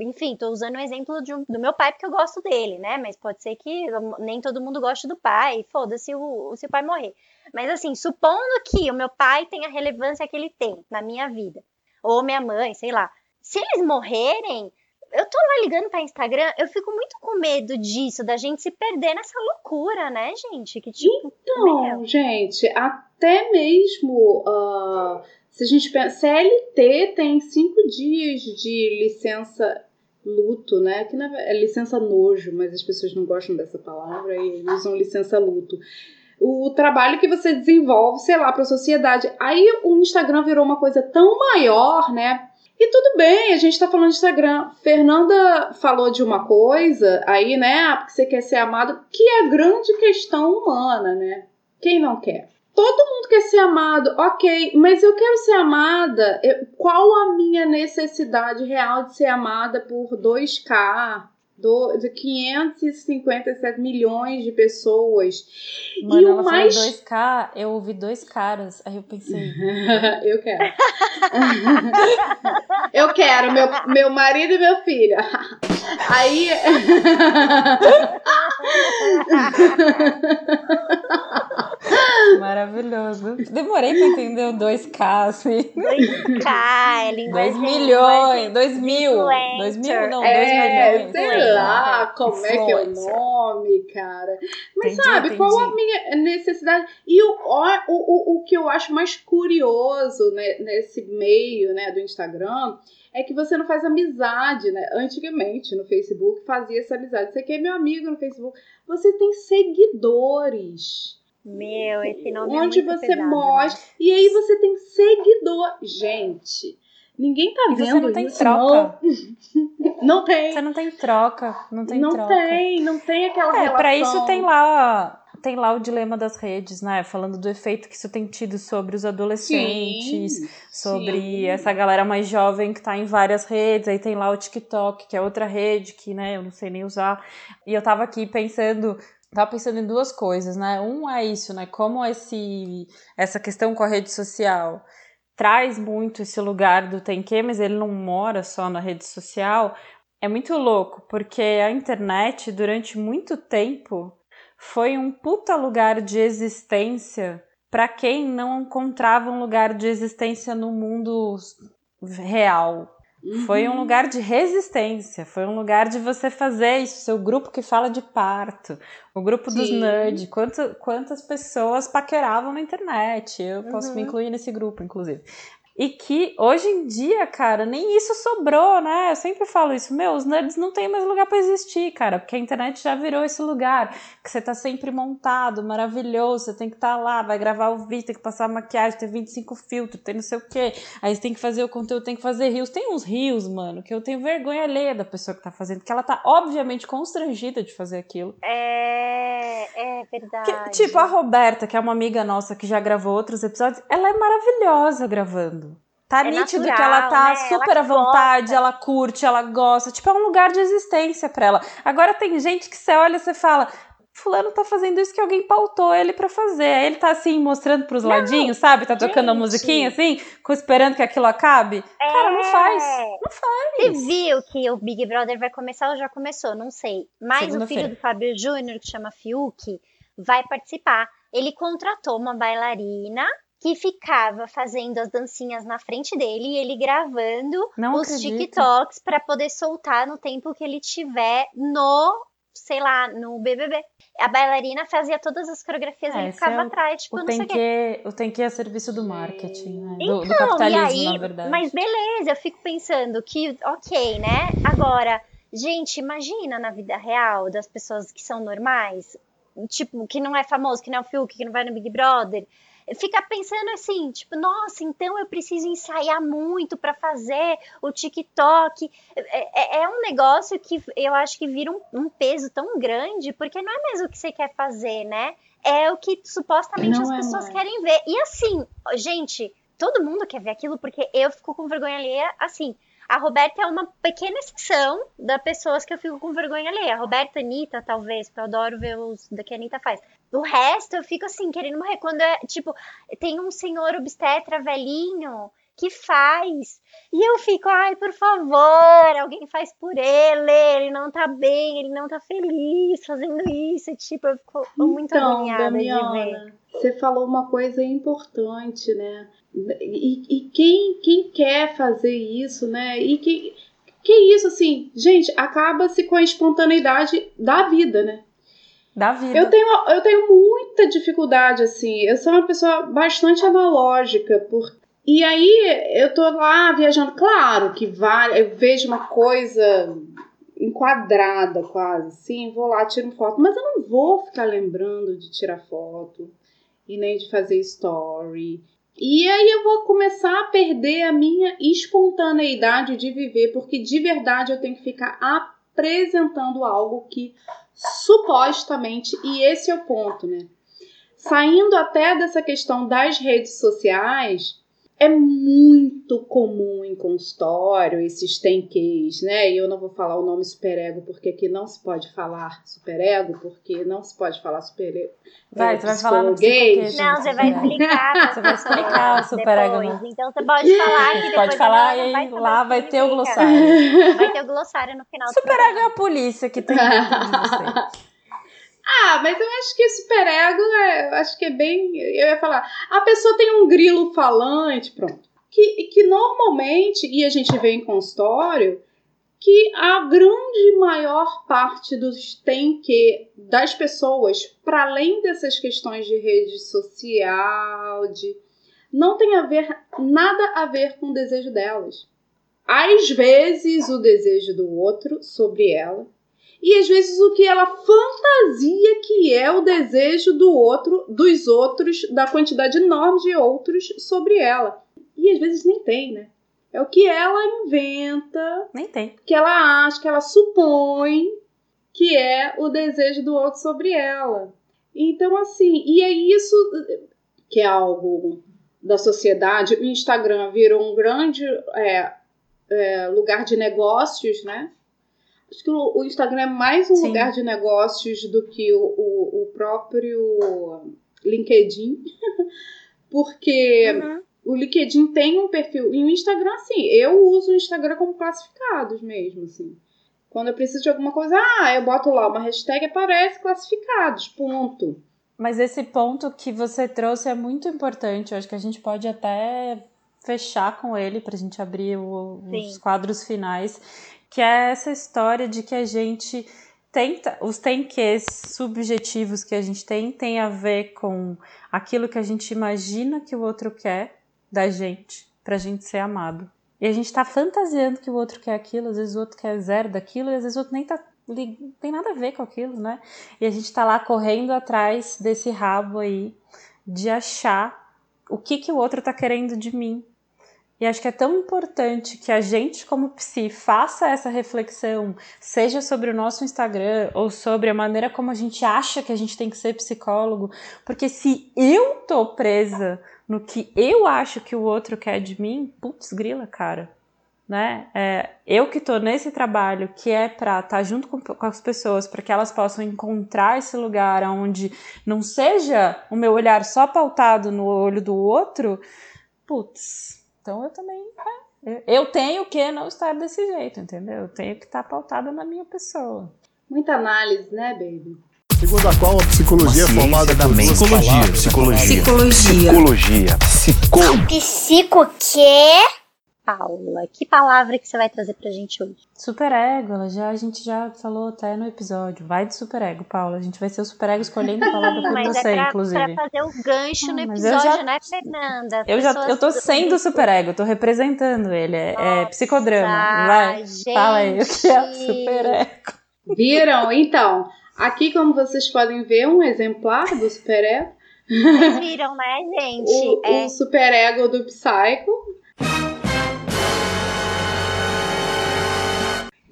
Enfim, tô usando o exemplo de, do meu pai porque eu gosto dele, né? Mas pode ser que nem todo mundo goste do pai. Foda-se o, se o pai morrer. Mas assim, supondo que o meu pai tenha a relevância que ele tem na minha vida, ou minha mãe, sei lá. Se eles morrerem, eu tô lá ligando para Instagram, eu fico muito com medo disso, da gente se perder nessa loucura, né, gente? Que tipo, então, meu... gente, até mesmo uh, se a gente pensa, CLT tem cinco dias de licença luto, né? Que é licença nojo, mas as pessoas não gostam dessa palavra e usam licença luto o trabalho que você desenvolve, sei lá, para a sociedade. Aí o Instagram virou uma coisa tão maior, né? E tudo bem, a gente tá falando de Instagram. Fernanda falou de uma coisa aí, né? Ah, porque você quer ser amado, que é a grande questão humana, né? Quem não quer? Todo mundo quer ser amado, ok, mas eu quero ser amada. Eu, qual a minha necessidade real de ser amada por 2K, do, de 557 milhões de pessoas. Mano, e o mais. 2K, eu ouvi dois caras, aí eu pensei. *laughs* eu quero. eu quero, meu, meu marido e meu filho. aí. *laughs* Maravilhoso. Demorei pra entender o 2K, assim. 2K, é linguagem. 2 milhões, 2 mil. 2 mil, não, 2 é, milhões. Sei lá como é que é o nome, cara. Mas entendi, sabe, entendi. qual a minha necessidade? E o, o, o, o que eu acho mais curioso né, nesse meio né, do Instagram é que você não faz amizade, né? Antigamente, no Facebook, fazia essa amizade. Você quer meu amigo no Facebook. Você tem seguidores. Meu, esse nome Onde é você pesado, mostra. Né? E aí você tem seguidor. Gente, ninguém tá e vendo você não tem isso, troca. Não. *laughs* não tem. Você não tem troca. Não tem não troca. Não tem, não tem aquela é, relação. Pra isso tem lá tem lá o dilema das redes, né? Falando do efeito que isso tem tido sobre os adolescentes, sim, sobre sim. essa galera mais jovem que tá em várias redes. Aí tem lá o TikTok, que é outra rede que, né, eu não sei nem usar. E eu tava aqui pensando tava pensando em duas coisas, né? Um é isso, né? Como esse, essa questão com a rede social traz muito esse lugar do tem que, mas ele não mora só na rede social. É muito louco, porque a internet, durante muito tempo, foi um puta lugar de existência para quem não encontrava um lugar de existência no mundo real, Uhum. Foi um lugar de resistência, foi um lugar de você fazer isso, seu grupo que fala de parto, o grupo Sim. dos nerds, quantas, quantas pessoas paqueravam na internet. Eu posso uhum. me incluir nesse grupo, inclusive. E que hoje em dia, cara, nem isso sobrou, né? Eu sempre falo isso, meu, os nerds não tem mais lugar para existir, cara, porque a internet já virou esse lugar que você tá sempre montado, maravilhoso, você tem que estar tá lá, vai gravar o vídeo, tem que passar maquiagem, tem 25 filtros, tem não sei o quê. Aí você tem que fazer o conteúdo, tem que fazer rios. Tem uns rios, mano, que eu tenho vergonha alheia da pessoa que tá fazendo, que ela tá obviamente constrangida de fazer aquilo. É, é verdade. Que, tipo, a Roberta, que é uma amiga nossa que já gravou outros episódios, ela é maravilhosa gravando. Tá é nítido natural, que ela tá né? super ela à vontade, gosta. ela curte, ela gosta. Tipo, é um lugar de existência para ela. Agora tem gente que você olha e você fala. Fulano tá fazendo isso que alguém pautou ele para fazer. Aí ele tá assim, mostrando pros não, ladinhos, sabe? Tá tocando gente. a musiquinha assim, esperando que aquilo acabe. É. Cara, não faz. Não faz. Você viu que o Big Brother vai começar ou já começou? Não sei. Mas o filho do Fábio Júnior, que chama Fiuk, vai participar. Ele contratou uma bailarina que ficava fazendo as dancinhas na frente dele e ele gravando Não os acredito. TikToks para poder soltar no tempo que ele tiver no, sei lá, no BBB. A bailarina fazia todas as coreografias e é, ele ficava é o, atrás, tipo, o não tem sei que, o tem que é serviço do marketing, né? Então, do, do capitalismo, aí, na verdade. Mas beleza, eu fico pensando que, ok, né? Agora, gente, imagina na vida real das pessoas que são normais, tipo, que não é famoso, que não é o Fiuk, que não vai no Big Brother fica pensando assim, tipo, nossa, então eu preciso ensaiar muito para fazer o TikTok. É, é, é, um negócio que eu acho que vira um, um, peso tão grande, porque não é mesmo o que você quer fazer, né? É o que supostamente não as é, pessoas é. querem ver. E assim, gente, todo mundo quer ver aquilo, porque eu fico com vergonha alheia, assim. A Roberta é uma pequena exceção das pessoas que eu fico com vergonha alheia. A Roberta, a Anitta, talvez, porque eu adoro ver os da que a Anitta faz. O resto eu fico assim, querendo morrer. Quando é, tipo, tem um senhor obstetra velhinho que faz. E eu fico, ai, por favor, alguém faz por ele, ele não tá bem, ele não tá feliz fazendo isso. Tipo, eu fico muito então, agoniada Damiana, de ver. Você falou uma coisa importante, né? E, e quem, quem quer fazer isso, né? E que, que isso, assim, gente, acaba-se com a espontaneidade da vida, né? Da vida. Eu tenho, eu tenho muita dificuldade, assim. Eu sou uma pessoa bastante analógica, por... e aí eu tô lá viajando. Claro que vai, eu vejo uma coisa enquadrada quase, assim, vou lá, tiro foto, mas eu não vou ficar lembrando de tirar foto e nem de fazer story. E aí eu vou começar a perder a minha espontaneidade de viver, porque de verdade eu tenho que ficar apresentando algo que supostamente, e esse é o ponto, né? Saindo até dessa questão das redes sociais, é muito comum em consultório esses tenques, né? E eu não vou falar o nome superego porque aqui não se pode falar superego, porque não se pode falar superego. Vai, você vai falar no gay. Não, você vai explicar. Você vai explicar o superego. Depois. Então você pode falar que Pode falar e vai lá vai ter o glossário. Vai ter o glossário no final. Superego é a polícia que tem dentro de *laughs* você. Ah, mas eu acho que superego é, eu acho que é bem. Eu ia falar. A pessoa tem um grilo falante, pronto. Que, que normalmente, e a gente vê em consultório, que a grande maior parte dos tem que das pessoas, para além dessas questões de rede social, de não tem a ver nada a ver com o desejo delas. Às vezes o desejo do outro sobre ela, e às vezes o que ela fantasia que é o desejo do outro, dos outros, da quantidade enorme de outros sobre ela. E às vezes nem tem, né? É o que ela inventa. Nem tem. Que ela acha, que ela supõe que é o desejo do outro sobre ela. Então, assim, e é isso que é algo da sociedade. O Instagram virou um grande é, é, lugar de negócios, né? Acho que o, Instagram é mais um Sim. lugar de negócios do que o, o, o próprio LinkedIn. *laughs* Porque uhum. o LinkedIn tem um perfil. E o Instagram, assim, eu uso o Instagram como classificados mesmo, assim. Quando eu preciso de alguma coisa, ah, eu boto lá uma hashtag aparece classificados, ponto. Mas esse ponto que você trouxe é muito importante. Eu acho que a gente pode até fechar com ele para a gente abrir o, os quadros finais que é essa história de que a gente tenta, os tem que subjetivos que a gente tem tem a ver com aquilo que a gente imagina que o outro quer da gente, pra gente ser amado. E a gente tá fantasiando que o outro quer aquilo, às vezes o outro quer zero daquilo, e às vezes o outro nem tá tem nada a ver com aquilo, né? E a gente tá lá correndo atrás desse rabo aí de achar o que que o outro tá querendo de mim, e acho que é tão importante que a gente, como psi, faça essa reflexão, seja sobre o nosso Instagram ou sobre a maneira como a gente acha que a gente tem que ser psicólogo, porque se eu tô presa no que eu acho que o outro quer de mim, putz, grila, cara. Né? É, eu que tô nesse trabalho que é para estar tá junto com, com as pessoas, para que elas possam encontrar esse lugar onde não seja o meu olhar só pautado no olho do outro, putz, então eu também. É, eu tenho que não estar desse jeito, entendeu? Eu tenho que estar pautada na minha pessoa. Muita análise, né, baby? Segundo a qual a psicologia é formada da mente. Psicologia, psicologia. Psicologia. Psicologia. Psico. Psico quê? Paula, que palavra que você vai trazer pra gente hoje? Superego, já, a gente já falou até no episódio. Vai de superego, Paula. A gente vai ser o superego escolhendo a palavra *laughs* por mas você, é pra, inclusive. Pra fazer o gancho no episódio, já, né, Fernanda? Eu já eu tô sendo superego, tô representando ele. É, é psicodrama. Vai, gente. fala aí o que é superego. Viram? Então, aqui como vocês podem ver, um exemplar do superego. Vocês viram, né, *laughs* gente? O, é... o superego do Psycho.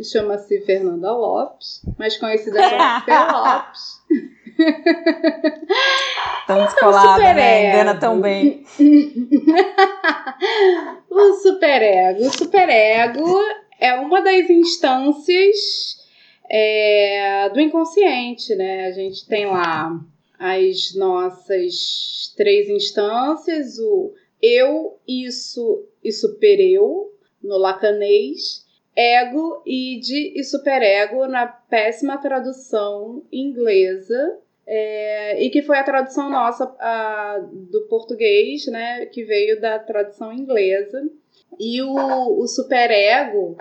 Chama-se Fernanda Lopes, mais conhecida como *laughs* Fer Lopes. Tão descolada, né? Engana tão bem. *laughs* o superego. O superego é uma das instâncias é, do inconsciente, né? A gente tem lá as nossas três instâncias, o eu, isso e supereu, no lacanês, ego, id e superego na péssima tradução inglesa, é, e que foi a tradução nossa a, do português, né, que veio da tradução inglesa. E o, o superego,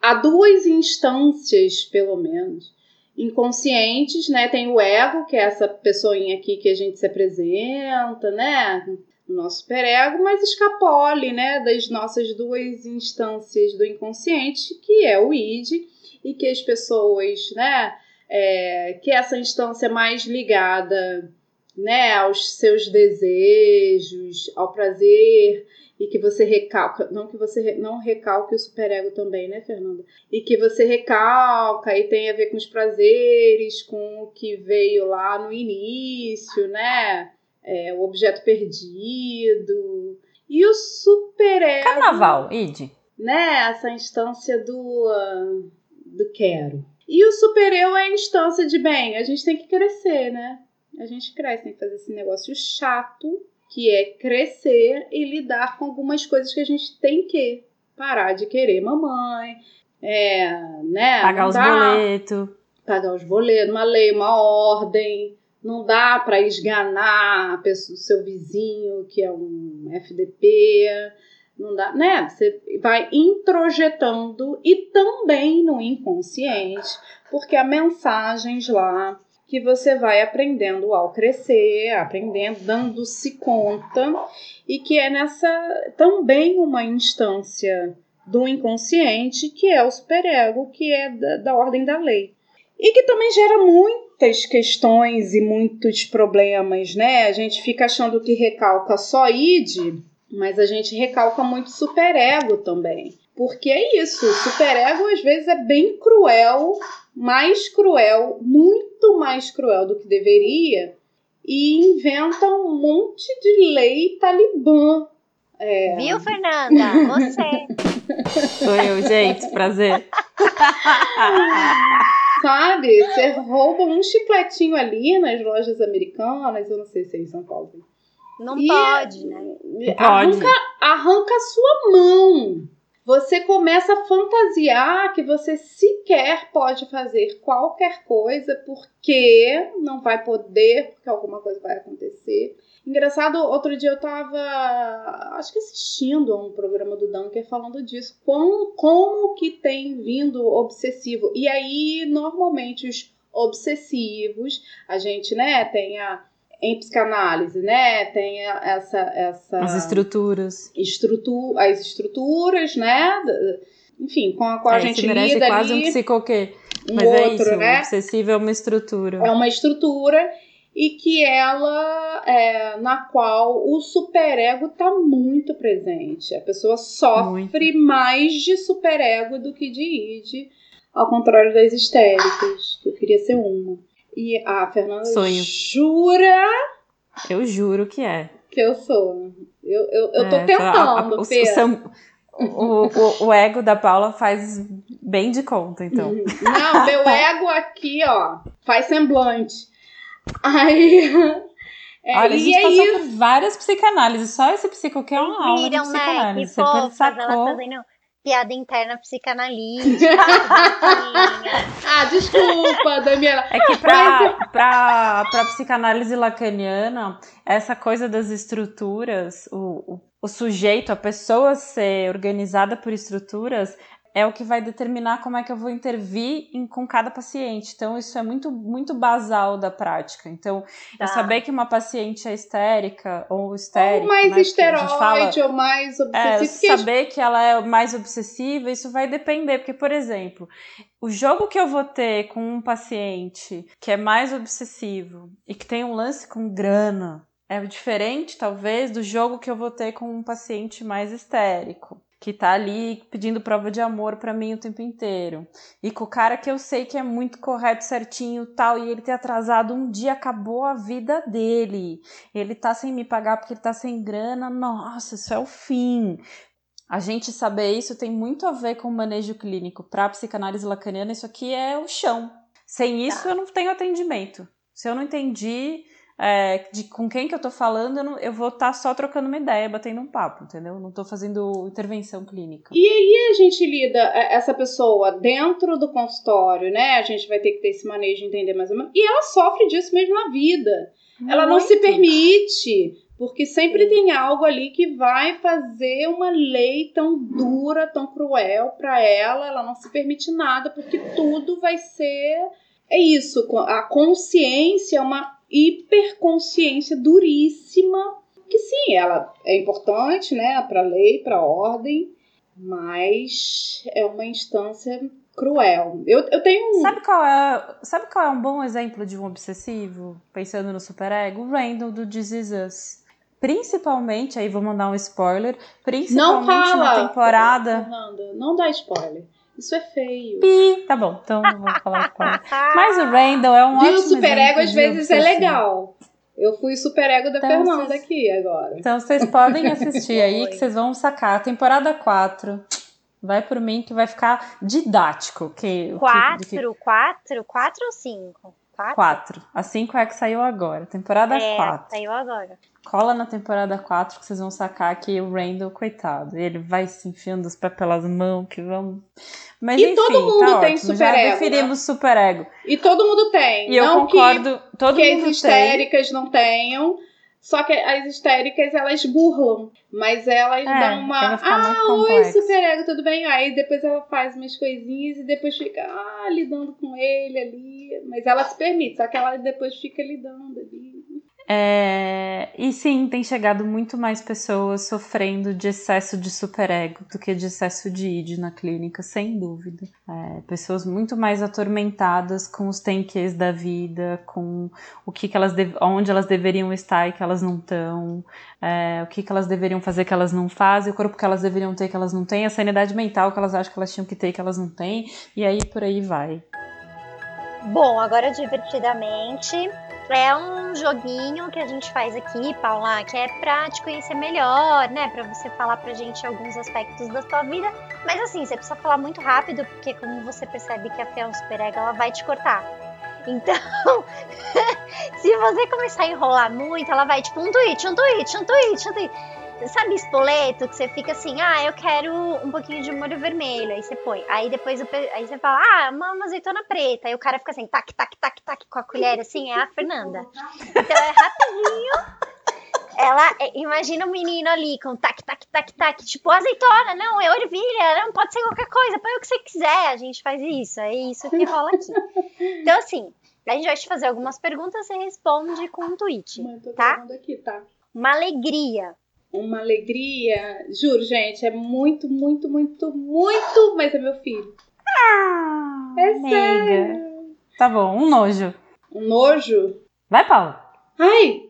há duas instâncias, pelo menos, inconscientes, né? Tem o ego, que é essa pessoinha aqui que a gente se apresenta, né? O nosso superego, mas escapole, né? Das nossas duas instâncias do inconsciente, que é o id, e que as pessoas, né? É, que essa instância mais ligada, né? Aos seus desejos, ao prazer, e que você recalca, não que você não recalque o superego também, né, Fernanda? E que você recalca e tem a ver com os prazeres, com o que veio lá no início, né? É, o objeto perdido. E o superego. Carnaval, Id. Né? Essa instância do, uh, do quero. E o supereu é a instância de bem, a gente tem que crescer, né? A gente cresce, tem que fazer esse negócio chato que é crescer e lidar com algumas coisas que a gente tem que parar de querer mamãe, é, né? Pagar os boletos. Pagar os boletos, uma lei, uma ordem. Não dá para esganar o seu vizinho que é um FDP. Não dá, né? Você vai introjetando e também no inconsciente, porque há mensagens lá que você vai aprendendo ao crescer, aprendendo, dando-se conta, e que é nessa também uma instância do inconsciente, que é o superego, que é da, da ordem da lei. E que também gera muitas questões e muitos problemas, né? A gente fica achando que recalca só id, mas a gente recalca muito superego também. Porque é isso, o superego às vezes é bem cruel mais cruel, muito mais cruel do que deveria, e inventa um monte de lei talibã. É... Viu, Fernanda? Você. *laughs* Sou eu, gente, prazer. *laughs* Sabe, você rouba um chicletinho ali nas lojas americanas, eu não sei se é em São Paulo. Não e pode, né? Arranca, arranca a sua mão você começa a fantasiar que você sequer pode fazer qualquer coisa porque não vai poder, porque alguma coisa vai acontecer. Engraçado, outro dia eu tava, acho que assistindo a um programa do Dunker falando disso, como, como que tem vindo obsessivo. E aí, normalmente, os obsessivos, a gente, né, tem a em psicanálise, né? Tem essa, essa as estruturas, estrutu as estruturas, né? Enfim, com a qual é, a gente merece lida quase ali, um psicoquê. Um Mas é outro, é isso, né? obsessivo é uma estrutura. É uma estrutura e que ela é na qual o superego está muito presente. A pessoa sofre muito. mais de superego do que de id, ao contrário das histéricas, que eu queria ser uma. E a Fernanda Sonho. jura. Eu juro que é. Que eu sou. Eu, eu, eu tô é, tentando, a, a, o, Pedro. O, o, o, ego da Paula faz bem de conta, então. Uhum. Não, meu *laughs* ego aqui, ó, faz semblante. Aí. *laughs* É, Olha, a gente é passou por várias psicanálises. Só esse psico que é uma aula de né? psicanálise. Né? Você sacou... fazendo piada interna psicanalítica. *laughs* ah, desculpa, Daniela. É que pra, pra, pra psicanálise lacaniana, essa coisa das estruturas, o, o, o sujeito, a pessoa ser organizada por estruturas, é o que vai determinar como é que eu vou intervir em, com cada paciente. Então, isso é muito, muito basal da prática. Então, tá. eu saber que uma paciente é histérica ou histérica. Ou mais né, esteroide, fala, ou mais obsessiva. É, saber que ela é mais obsessiva, isso vai depender. Porque, por exemplo, o jogo que eu vou ter com um paciente que é mais obsessivo e que tem um lance com grana é diferente, talvez, do jogo que eu vou ter com um paciente mais histérico que tá ali pedindo prova de amor para mim o tempo inteiro. E com o cara que eu sei que é muito correto, certinho, tal, e ele ter atrasado um dia acabou a vida dele. Ele tá sem me pagar porque ele tá sem grana. Nossa, isso é o fim. A gente saber isso tem muito a ver com o manejo clínico. Para psicanálise lacaniana, isso aqui é o chão. Sem isso, tá. eu não tenho atendimento. Se eu não entendi é, de com quem que eu tô falando, eu, não, eu vou estar tá só trocando uma ideia, batendo um papo, entendeu? Não tô fazendo intervenção clínica. E aí a gente lida é, essa pessoa dentro do consultório, né? A gente vai ter que ter esse manejo de entender mais ou menos. E ela sofre disso mesmo na vida. Muito. Ela não se permite, porque sempre tem algo ali que vai fazer uma lei tão dura, tão cruel para ela. Ela não se permite nada, porque tudo vai ser. É isso, a consciência é uma hiperconsciência duríssima, que sim, ela é importante, né, para a lei, para a ordem, mas é uma instância cruel. Eu, eu tenho um... Sabe qual, é, sabe qual é um bom exemplo de um obsessivo, pensando no superego? O Randall do Jesus Principalmente, aí vou mandar um spoiler, principalmente não fala, na temporada... Fernanda, não dá spoiler. Isso é feio. Pi. Tá bom, então não vou falar spoiler. *laughs* Mas o Randall é um Viu, ótimo superego às vezes é legal. Eu fui superego da então, Fernanda vocês... aqui agora. Então vocês podem *laughs* assistir aí que vocês vão sacar. Temporada 4. Vai por mim que vai ficar didático. Que, 4? Que, que... 4? 4 ou 5? 4? 4. A 5 é a que saiu agora. Temporada é, 4. Saiu agora. Cola na temporada 4 que vocês vão sacar que o Randall, coitado, ele vai se enfiando os pés pelas mãos, que vão. Mas e enfim, todo mundo tá tem ótimo. super Já ego, definimos né? super ego. E todo mundo tem. E eu não concordo, que, todo que mundo as histéricas tem. não tenham. Só que as histéricas elas burlam, mas elas é, dão uma. Ah, oi, super ego, tudo bem? Aí depois ela faz umas coisinhas e depois fica ah, lidando com ele ali. Mas ela se permite, só que ela depois fica lidando ali. É, e sim, tem chegado muito mais pessoas sofrendo de excesso de superego do que de excesso de id na clínica, sem dúvida. É, pessoas muito mais atormentadas com os tanques da vida, com o que, que elas onde elas deveriam estar e que elas não estão, é, o que, que elas deveriam fazer que elas não fazem, o corpo que elas deveriam ter que elas não têm, a sanidade mental que elas acham que elas tinham que ter que elas não têm, e aí por aí vai. Bom, agora divertidamente, é um joguinho que a gente faz aqui, Paula, que é pra te conhecer melhor, né? Pra você falar pra gente alguns aspectos da sua vida. Mas assim, você precisa falar muito rápido, porque como você percebe que a Fé é um super ego, ela vai te cortar. *laughs* Então, *laughs* se você começar a enrolar muito, ela vai tipo um tweet, um tweet, um tweet, um tweet. Sabe espoleto que você fica assim, ah, eu quero um pouquinho de molho vermelho, aí você põe. Aí depois aí você fala, ah, uma, uma azeitona preta. Aí o cara fica assim, tac, tac, tac, tac, com a colher assim, é a Fernanda. Então é rapidinho. Ela é, imagina o um menino ali com tac, tac, tac, tac, tipo azeitona, não, é ervilha, não pode ser qualquer coisa, põe o que você quiser, a gente faz isso, é isso que rola aqui. Então, assim, a gente vai te fazer algumas perguntas e responde com um tweet, tá? Aqui, tá? Uma alegria uma alegria. Juro, gente, é muito, muito, muito, muito, mas é meu filho. Ah, é sério. Tá bom, um nojo. Um nojo? Vai, Paula. Ai!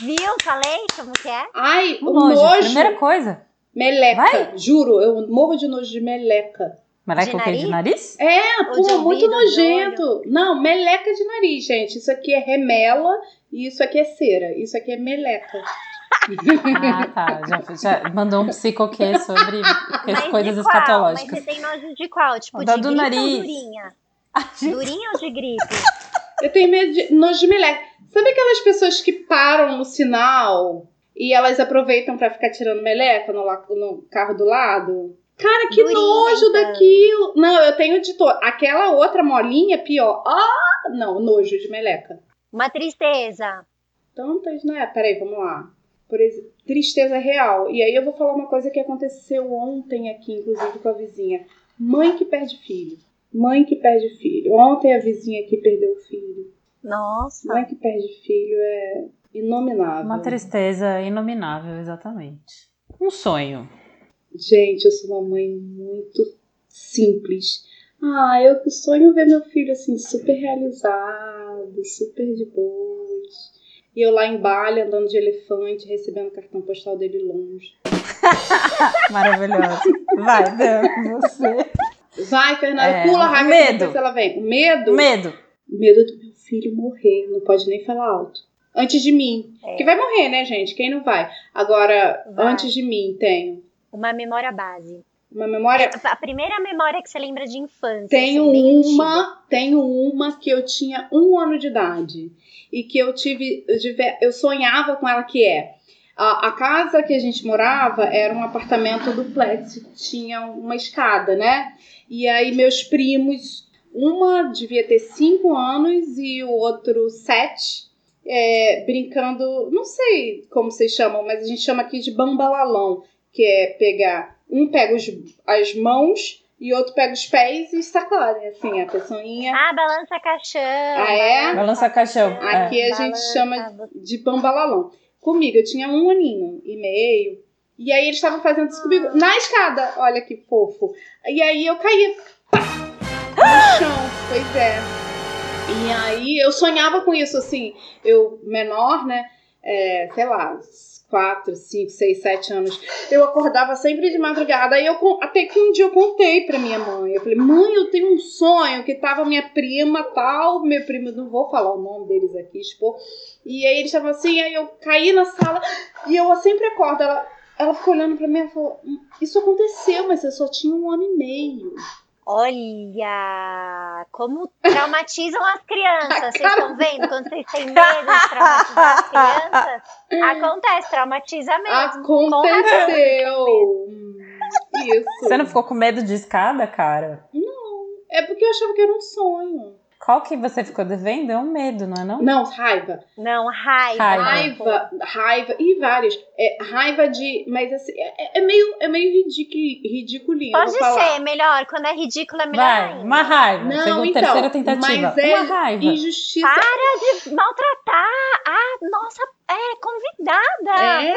Viu? Falei como que é? Ai, um, um nojo. nojo. Primeira coisa. Meleca. Vai? Juro, eu morro de nojo de meleca. Meleca de o quê? De nariz? É, pô, muito nojento. Não, meleca de nariz, gente. Isso aqui é remela e isso aqui é cera. Isso aqui é meleca. Ah, tá. Já, já mandou um psicoquê sobre as coisas escatológicas. Mas você tem nojo de qual? Tipo, da de do nariz. ou durinha? *laughs* Durinha ou de gripe? Eu tenho medo de nojo de meleca. Sabe aquelas pessoas que param no sinal e elas aproveitam para ficar tirando meleca no, no, carro do lado? Cara, que Durinha, nojo então. daquilo. Não, eu tenho de todo. Aquela outra molinha pior. Ah, não, nojo de meleca. Uma tristeza. Tantas, né? Peraí, vamos lá por tristeza real. E aí eu vou falar uma coisa que aconteceu ontem aqui, inclusive com a vizinha. Mãe que perde filho. Mãe que perde filho. Ontem a vizinha aqui perdeu o filho. Nossa. Mãe que perde filho é inominável. Uma tristeza inominável, exatamente. Um sonho. Gente, eu sou uma mãe muito simples. Ah, eu sonho ver meu filho assim, super realizado, super de boas. E eu lá em Bali, andando de elefante, recebendo o cartão postal dele longe. *laughs* Maravilhosa. Vai, Dan, você. Vai, Fernanda, É, pula rápido medo. depois ela vem. O medo? Medo. Medo do meu filho morrer. Não pode nem falar alto. Antes de mim. É. Que vai morrer, né, gente? Quem não vai? Agora, Vai. antes de mim, tenho Uma memória base. Uma memória. A primeira memória que você lembra de infância. Tenho assim, uma, tenho uma que eu tinha um ano de idade e que eu tive, eu, tive- eu sonhava com ela que é a, a casa que a gente morava era um apartamento duplex, tinha uma escada, né? E aí meus primos, uma devia ter cinco anos e o outro sete, é, brincando, não sei como vocês chamam, mas a gente chama aqui de bambalalão, que é pegar um pega os, as mãos e outro pega os pés e sacolhe, assim, a pessoinha. Ah, balança caixão. Ah, é? Balança caixão. É. Aqui a gente Balança, chama de bambalalão. Comigo, eu tinha um aninho e meio. E aí eles estavam fazendo isso comigo na escada. Olha que fofo. E aí eu caía pá, no chão. Pois é. E aí eu sonhava com isso, assim. Eu, menor, né? É, sei lá, 4, 5, 6, 7 anos. Eu acordava sempre de madrugada. Aí eu, até que um dia eu contei pra minha mãe. Eu falei, mãe, eu tenho um sonho que tava minha prima tal, meu primo, não vou falar o nome deles aqui, expor. E aí eles estavam assim, aí eu caí na sala e eu sempre acordo. Ela, ela ficou olhando pra mim e falou: "Hum, Isso aconteceu, mas eu só tinha um ano e meio. Olha, como traumatizam as crianças. *laughs* Vocês estão vendo? Quando vocês têm medo de *laughs* traumatizar as crianças, acontece, traumatiza mesmo. Aconteceu! Isso. Você não ficou com medo de escada, cara? É porque eu achava que era um sonho. Qual que você ficou devendo? É um medo, não é não? Não, raiva. Não, raiva. Raiva. Raiva, raiva, e várias. É, raiva de. Mas assim, é, é meio, é meio ridículo, ridiculinho. Pode vou falar. ser melhor. Quando é ridículo, é melhor Vai, ainda. uma raiva. Não, Segunda, então, terceira tentativa. mas é Uma raiva. Injustiça. Para de maltratar a nossa é, convidada. É,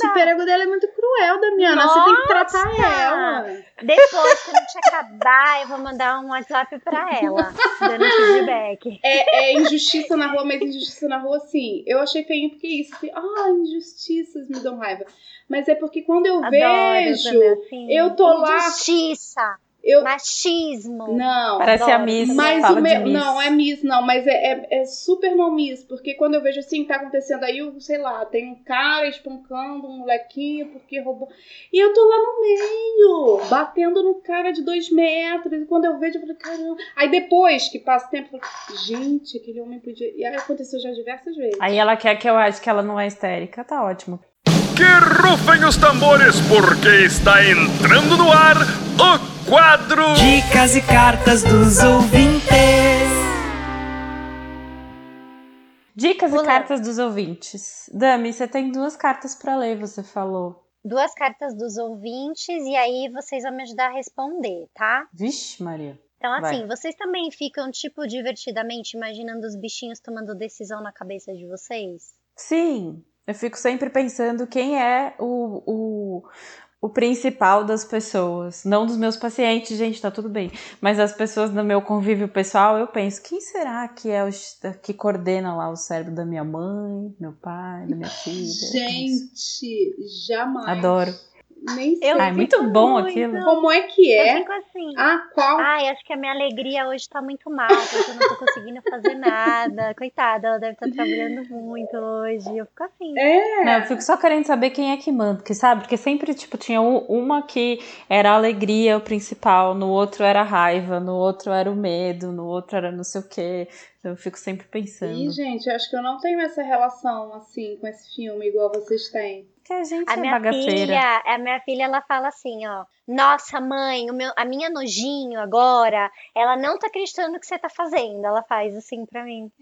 super ego dela é muito cruel, Damiana. Você tem que tratar ela. Depois, quando a gente acabar, eu vou mandar um WhatsApp pra ela, dando *laughs* feedback. É, é injustiça na rua, mas injustiça na rua, sim. Eu achei feio porque isso. Assim, ah, injustiças me dão raiva. Mas é porque quando eu Adoro vejo. também, assim, eu tô lá- Injustiça, Eu, machismo. não. Parece a Adoro Miss. também. Mas o meu. Miss. Não, é Miss, não, mas é, é, é super não Miss, porque quando eu vejo assim, tá acontecendo aí, eu, sei lá, tem um cara espancando um molequinho porque roubou. E eu tô lá no meio, batendo no cara de dois metros. E quando eu vejo, eu falei, caramba. Aí depois que passa o tempo, eu falo, gente, aquele homem podia. E aí aconteceu já diversas vezes. Aí ela quer que eu ache que ela não é histérica, tá ótimo. Que rufem os tambores, porque está entrando no ar o quadro Dicas e cartas dos ouvintes. Dicas e Olá. cartas dos ouvintes. Dami, você tem duas cartas pra ler, você falou. Duas cartas dos ouvintes e aí vocês vão me ajudar a responder, tá? Vixe, Maria. Então, assim, Vai. vocês também ficam, tipo, divertidamente imaginando os bichinhos tomando decisão na cabeça de vocês? Sim, eu fico sempre pensando quem é o, o, o principal das pessoas. Não dos meus pacientes, gente, tá tudo bem. Mas as pessoas do meu convívio pessoal, eu penso, quem será que é o que coordena lá o cérebro da minha mãe, meu pai, da minha filha? Gente, jamais. Adoro. Nem sei. Eu Ah, é muito bom muito. aquilo. Como é que Eu é? fico assim. A qual Ai, acho que a minha alegria hoje tá muito mal, porque eu não tô conseguindo fazer nada. *laughs* Coitada, ela deve estar trabalhando muito hoje. Eu fico assim. é? Não, eu fico só querendo saber quem é que manda, porque sabe? Porque sempre, tipo, tinha um- uma que era a alegria o principal, no outro era a raiva, no outro era o medo, no outro era não sei o quê. Então eu fico sempre pensando. Ih, gente, eu acho que eu não tenho essa relação assim com esse filme igual vocês têm. Que a gente A é minha bagaceira. filha, a minha filha, ela fala assim, ó. Nossa, mãe, o meu, a minha nojinho agora, ela não tá acreditando no que você tá fazendo. Ela faz assim pra mim.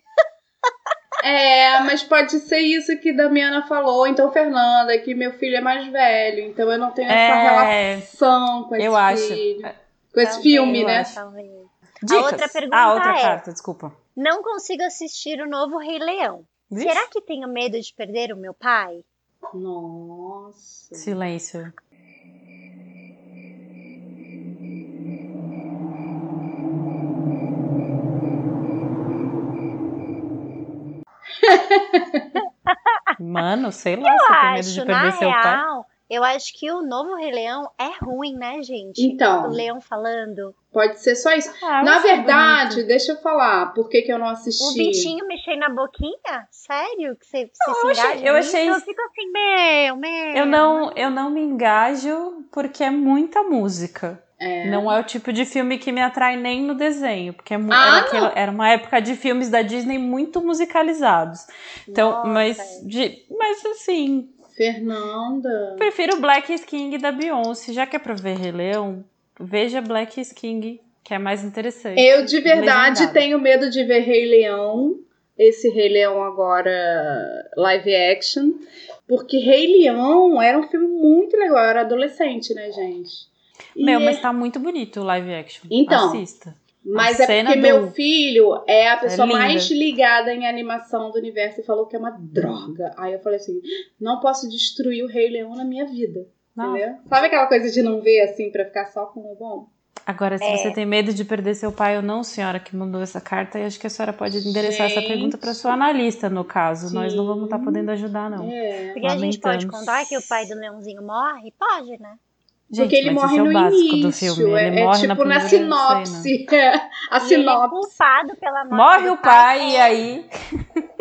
É, mas pode ser isso que Damiana falou. Então, Fernanda, que meu filho é mais velho, então eu não tenho essa É, relação com esse eu acho. filho. Com esse filme, né? Dicas. A outra pergunta ah, outra é: carta, desculpa. Não consigo assistir o novo Rei Leão. Vixe. Será que tenho medo de perder o meu pai? Nossa. Silêncio. *laughs* Mano, sei lá, Eu você tem medo acho, de na perder seu pai. real, eu acho que o novo Rei Leão é ruim, né, gente? Então. O leão falando. Pode ser só isso. Ah, Na é verdade, bonito. deixa eu falar por que, que eu não assisti. O bichinho mexendo na boquinha? Sério? Que você, você se engaja eu nisso? achei- Eu fico assim, meu, meu. Eu não, eu não me engajo porque é muita música. É. Não é o tipo de filme que me atrai nem no desenho, porque é Ah, era, aquela- era uma época de filmes da Disney muito musicalizados. Então, Nossa, mas, é. de- mas assim, Fernanda. prefiro Black King da Beyoncé. Já que é pra ver Rei Leão, veja Black King, que é mais interessante. Eu de verdade Legendado. tenho medo de ver Rei Leão. Esse Rei Leão agora live action. Porque Rei Leão era um filme muito legal. Eu era adolescente, né, gente? E Meu, é- mas tá muito bonito o live action. Então, Assista. Mas A é porque do- meu filho é a pessoa linda. mais ligada em animação do universo e falou que é uma droga. Aí eu falei assim: não posso destruir o Rei Leão na minha vida. Não. Entendeu? Sabe aquela coisa de não ver assim pra ficar só com o bom? Agora, se É. você tem medo de perder seu pai ou não, senhora que mandou essa carta, eu acho que a senhora pode endereçar essa Gente. pergunta para sua analista, no caso. Nós não vamos estar Sim. podendo ajudar, não. É. Porque a gente pode contar que o pai do leãozinho morre? Pode, né? Gente, Porque ele mas morre esse é o no início. do filme. é, Ele é morre na tipo na primeira cena. sinopse. *laughs* a E ele é sinopse. culpado pela morte Morre do o pai e aí. *laughs*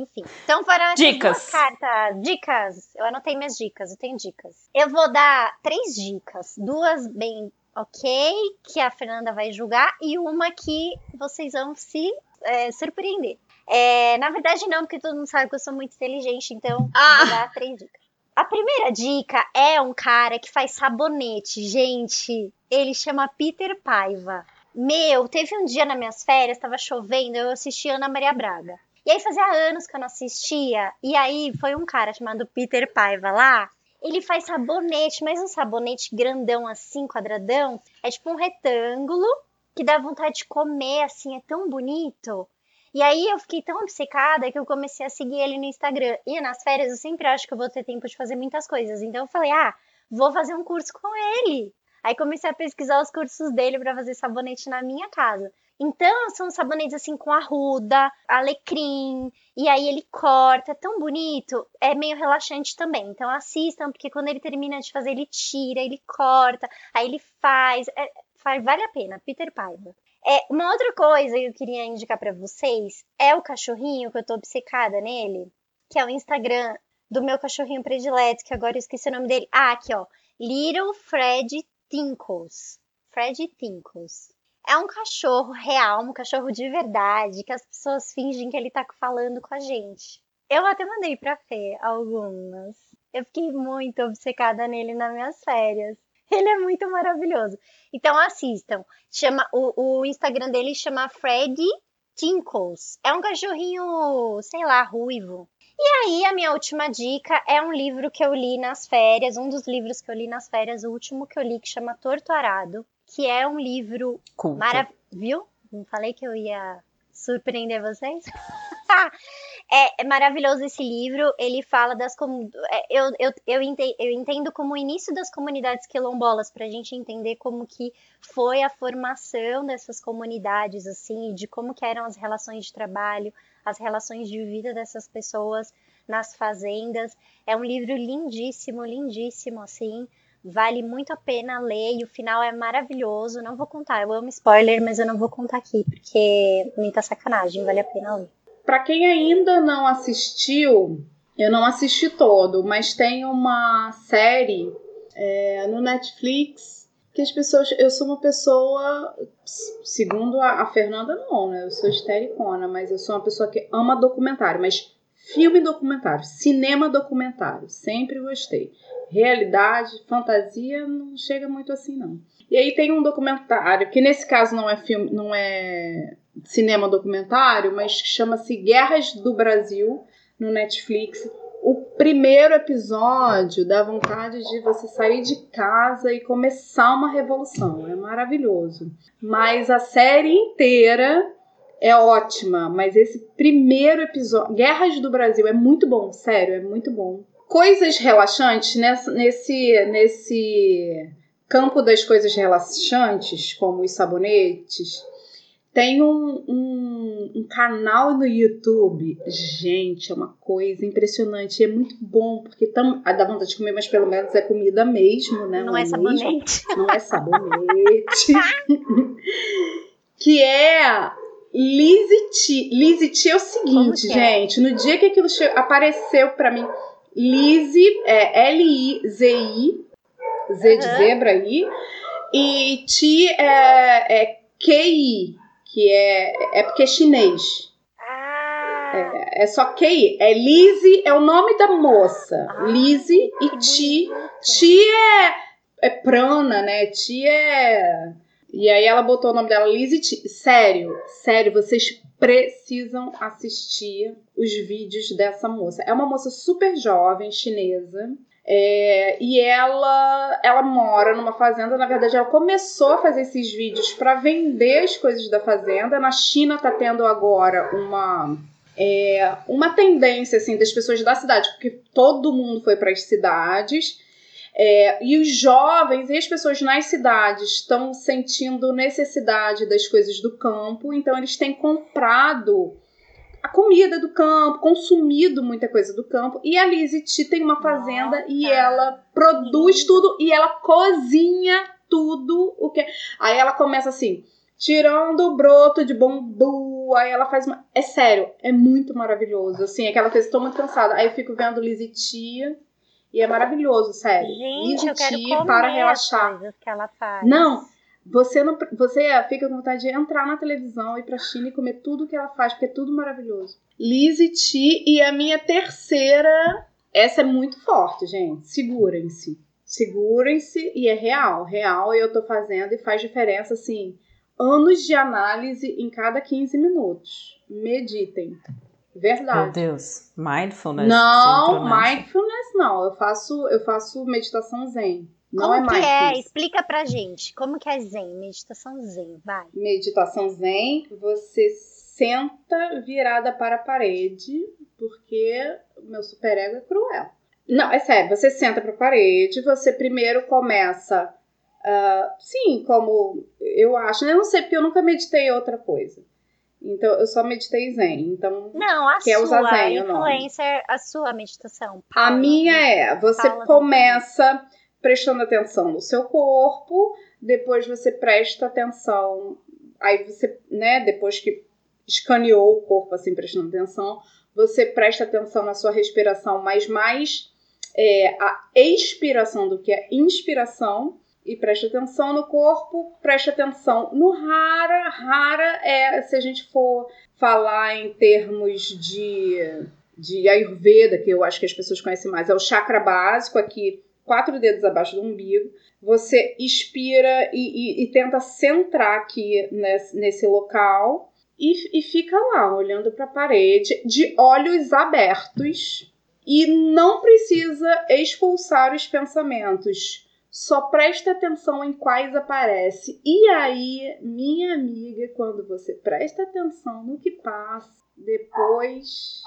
Enfim. Então essas Dicas. cartas. Dicas. Eu anotei minhas dicas, eu tenho dicas. Eu vou dar três dicas. Duas bem ok, que a Fernanda vai julgar, e uma que vocês vão se é, surpreender. É, na verdade, não, porque todo mundo sabe que eu sou muito inteligente, então Ah. vou dar três dicas. A primeira dica é um cara que faz sabonete, gente. Ele chama Peter Paiva. Meu, teve um dia nas minhas férias, tava chovendo, eu assisti Ana Maria Braga. E aí fazia anos que eu não assistia. E aí foi um cara chamado Peter Paiva lá. Ele faz sabonete, mas um sabonete grandão assim, quadradão. É tipo um retângulo que dá vontade de comer, assim, é tão bonito. E aí eu fiquei tão obcecada que eu comecei a seguir ele no Instagram. E nas férias eu sempre acho que eu vou ter tempo de fazer muitas coisas. Então eu falei, ah, vou fazer um curso com ele. Aí comecei a pesquisar os cursos dele para fazer sabonete na minha casa. Então são sabonetes assim com arruda, alecrim, e aí ele corta, é tão bonito, é meio relaxante também. Então assistam, porque quando ele termina de fazer, ele tira, ele corta, aí ele faz, é, faz vale a pena, Peter Paiva. É, uma outra coisa que eu queria indicar para vocês é o cachorrinho que eu tô obcecada nele, que é o Instagram do meu cachorrinho predileto, que agora eu esqueci o nome dele. Ah, aqui ó, Little Fred Tinkles. Fred Tinkles. É um cachorro real, um cachorro de verdade, que as pessoas fingem que ele tá falando com a gente. Eu até mandei pra Fê algumas. Eu fiquei muito obcecada nele nas minhas férias. Ele é muito maravilhoso. Então assistam. Chama, o, o Instagram dele chama Freddy Tinkles. É um cachorrinho, sei lá, ruivo. E aí, a minha última dica é um livro que eu li nas férias, um dos livros que eu li nas férias, o último que eu li, que chama Torto Arado, que é um livro maravilhoso. Viu? Não falei que eu ia surpreender vocês? *laughs* é, é maravilhoso esse livro. Ele fala das. comu- é, Eu, eu, eu, ente- eu entendo como o início das comunidades quilombolas, para a gente entender como que foi a formação dessas comunidades, assim, de como que eram as relações de trabalho, as relações de vida dessas pessoas nas fazendas. É um livro lindíssimo, lindíssimo, assim. Vale muito a pena ler e o final é maravilhoso. Não vou contar, eu amo spoiler, mas eu não vou contar aqui, porque muita sacanagem, vale a pena ler. Pra quem ainda não assistiu, eu não assisti todo, mas tem uma série é, no Netflix que as pessoas. Eu sou uma pessoa, segundo a, a Fernanda, não, né? Eu sou histericona, mas eu sou uma pessoa que ama documentário, mas filme documentário, cinema documentário, sempre gostei. Realidade, fantasia, não chega muito assim, não. E aí tem um documentário, que nesse caso não é filme, não é cinema documentário, mas chama-se Guerras do Brasil no Netflix. O primeiro episódio dá vontade de você sair de casa e começar uma revolução. É maravilhoso. Mas a série inteira é ótima. Mas esse primeiro episódio, Guerras do Brasil, é muito bom, sério, é muito bom. Coisas relaxantes nessa, nesse, nesse campo das coisas relaxantes, como os sabonetes tem um, um, um, canal no YouTube. Gente, é uma coisa impressionante. É muito bom, porque tam, dá vontade de comer, mas pelo menos é comida mesmo, né? Não, não é, é sabonete. Não é sabonete. *laughs* que é Lizzie Lizzie é o seguinte, é? gente. No dia que aquilo apareceu para mim, Lizzie é L-I-Z-I, Z de zebra aí, e Ti é, é Q-I que é, é porque é chinês. Ah. É, é só QI. É Lizzie, é o nome da moça. Ah, Lizzie e Ti. Ti é, é prana, né? Ti é. E aí ela botou o nome dela Lizzie Ti. Sério, sério, vocês precisam assistir os vídeos dessa moça. É uma moça super jovem, chinesa. É, e ela, ela mora numa fazenda. Na verdade, ela começou a fazer esses vídeos para vender as coisas da fazenda. Na China tá tendo agora uma é, uma tendência assim das pessoas da cidade, porque todo mundo foi para as cidades. É, e os jovens e as pessoas nas cidades estão sentindo necessidade das coisas do campo, então eles têm comprado a comida do campo, consumido muita coisa do campo. E a Lizzie T tem uma fazenda Nossa. e ela produz tudo e ela cozinha tudo o que. Aí ela começa assim, tirando o broto de bambu. Aí ela faz uma. É sério, é muito maravilhoso. Assim, aquela coisa, estou muito cansada. Aí eu fico vendo Lizzie T. E é maravilhoso, sério. Gente, Lizzie eu quero para relaxar. que ela faz. Não, você não, você fica com vontade de entrar na televisão, ir pra China e comer tudo que ela faz, porque é tudo maravilhoso. Lizzie T e a minha terceira, essa é muito forte, gente. Segurem-se. Segurem-se e é real, real eu tô fazendo e faz diferença assim, anos de análise em cada 15 minutos. Meditem. Verdade. Meu Deus, mindfulness. Não, mindfulness não. Eu faço, eu faço meditação zen. Não Como é que é? Explica pra gente. Como que é zen? Meditação zen, vai. Meditação zen, você senta virada para a parede, porque o meu superego é cruel. Não, é sério, você senta para a parede, você primeiro começa. Uh, sim, como eu acho, eu não sei porque eu nunca meditei outra coisa. Então, eu só meditei zen. Então, não, a quer sua usar zen, influencer, a sua meditação. Paula. A minha é, você Paula começa prestando atenção no seu corpo, depois você presta atenção, aí você, né, depois que escaneou o corpo assim, prestando atenção, você presta atenção na sua respiração, mas mais é, a expiração do que a inspiração, e presta atenção no corpo, presta atenção no rara. Rara é, se a gente for falar em termos de, de Ayurveda, que eu acho que as pessoas conhecem mais, é o chakra básico aqui quatro dedos abaixo do umbigo. Você expira e, e, e tenta centrar aqui nesse, nesse local e, e fica lá olhando para a parede de olhos abertos e não precisa expulsar os pensamentos. Só presta atenção em quais aparece. E aí, minha amiga, quando você presta atenção no que passa, depois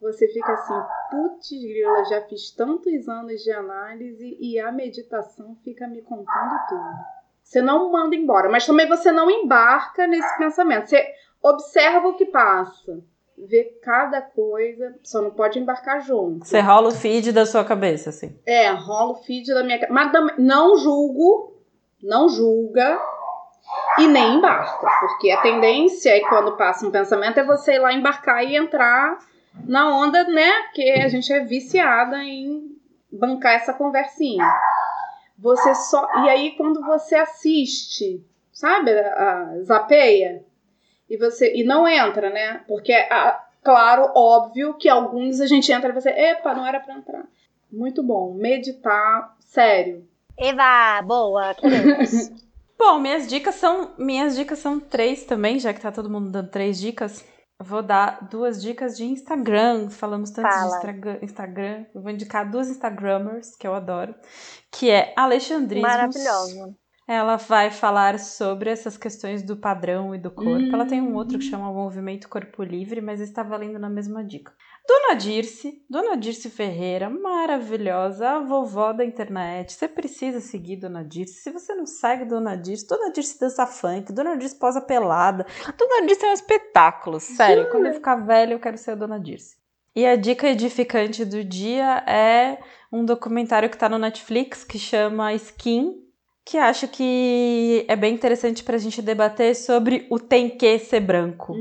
você fica assim, putz, grila, já fiz tantos anos de análise e a meditação fica me contando tudo. Você não manda embora, mas também você não embarca nesse pensamento. Você observa o que passa, vê cada coisa, só não pode embarcar junto. Você rola o feed da sua cabeça, assim. É, rola o feed da minha cabeça. Mas não julgo, não julga e nem embarca, porque a tendência é quando passa um pensamento é você ir lá embarcar e entrar na onda, né? Porque a gente é viciada em bancar essa conversinha. Você só. E aí, quando você assiste, sabe, a, zapeia, e você. E não entra, né? Porque, a, claro, óbvio que alguns a gente entra e você. Epa, não era pra entrar. Muito bom. Meditar, sério. Eva, boa, *laughs* Bom, minhas dicas são minhas dicas são três também, já que tá todo mundo dando três dicas. vou dar duas dicas de Instagram. Falamos tanto Fala. de Instagram. Eu vou indicar duas Instagrammers que eu adoro, que é Alexandrismos. Maravilhoso. Ela vai falar sobre essas questões do padrão e do corpo. Ela tem um outro que chama Movimento Corpo Livre, mas está valendo na mesma dica. Dona Dirce, Dona Dirce Ferreira, maravilhosa, a vovó da internet. Você precisa seguir Dona Dirce. Se você não segue Dona Dirce, Dona Dirce dança funk, Dona Dirce posa pelada. Dona Dirce é um espetáculo, sério. Quando eu ficar velha, eu quero ser a Dona Dirce. E a dica edificante do dia é um documentário que está no Netflix que chama Skin, que acho que é bem interessante para a gente debater sobre o tem que ser branco.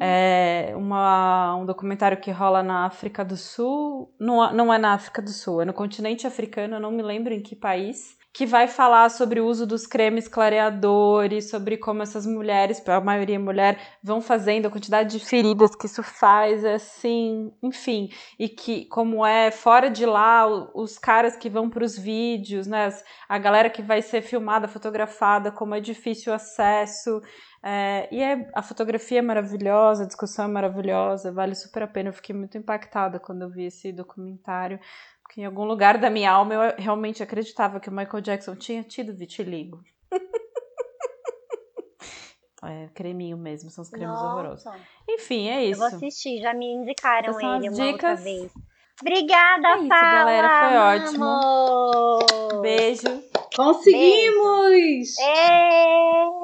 É uma, um documentário que rola na África do Sul, não, não é na África do Sul, é no continente africano, eu não me lembro em que país, que vai falar sobre o uso dos cremes clareadores, sobre como essas mulheres, a maioria mulher, vão fazendo, a quantidade de feridas que isso faz, assim, enfim, e que como é fora de lá, os caras que vão para os vídeos, né, a galera que vai ser filmada, fotografada, como é difícil o acesso, é, e é, a fotografia é maravilhosa, a discussão é maravilhosa, vale super a pena. Eu fiquei muito impactada quando eu vi esse documentário, porque em algum lugar da minha alma eu realmente acreditava que o Michael Jackson tinha tido vitiligo. *laughs* é creminho mesmo, são os cremes Nossa. horrorosos. Enfim, é Eu isso. vou assistir, já me indicaram Essas ele uma outra dicas. vez. Obrigada, É isso, Paula! galera, foi ótimo. amor! Beijo. Conseguimos! Ê!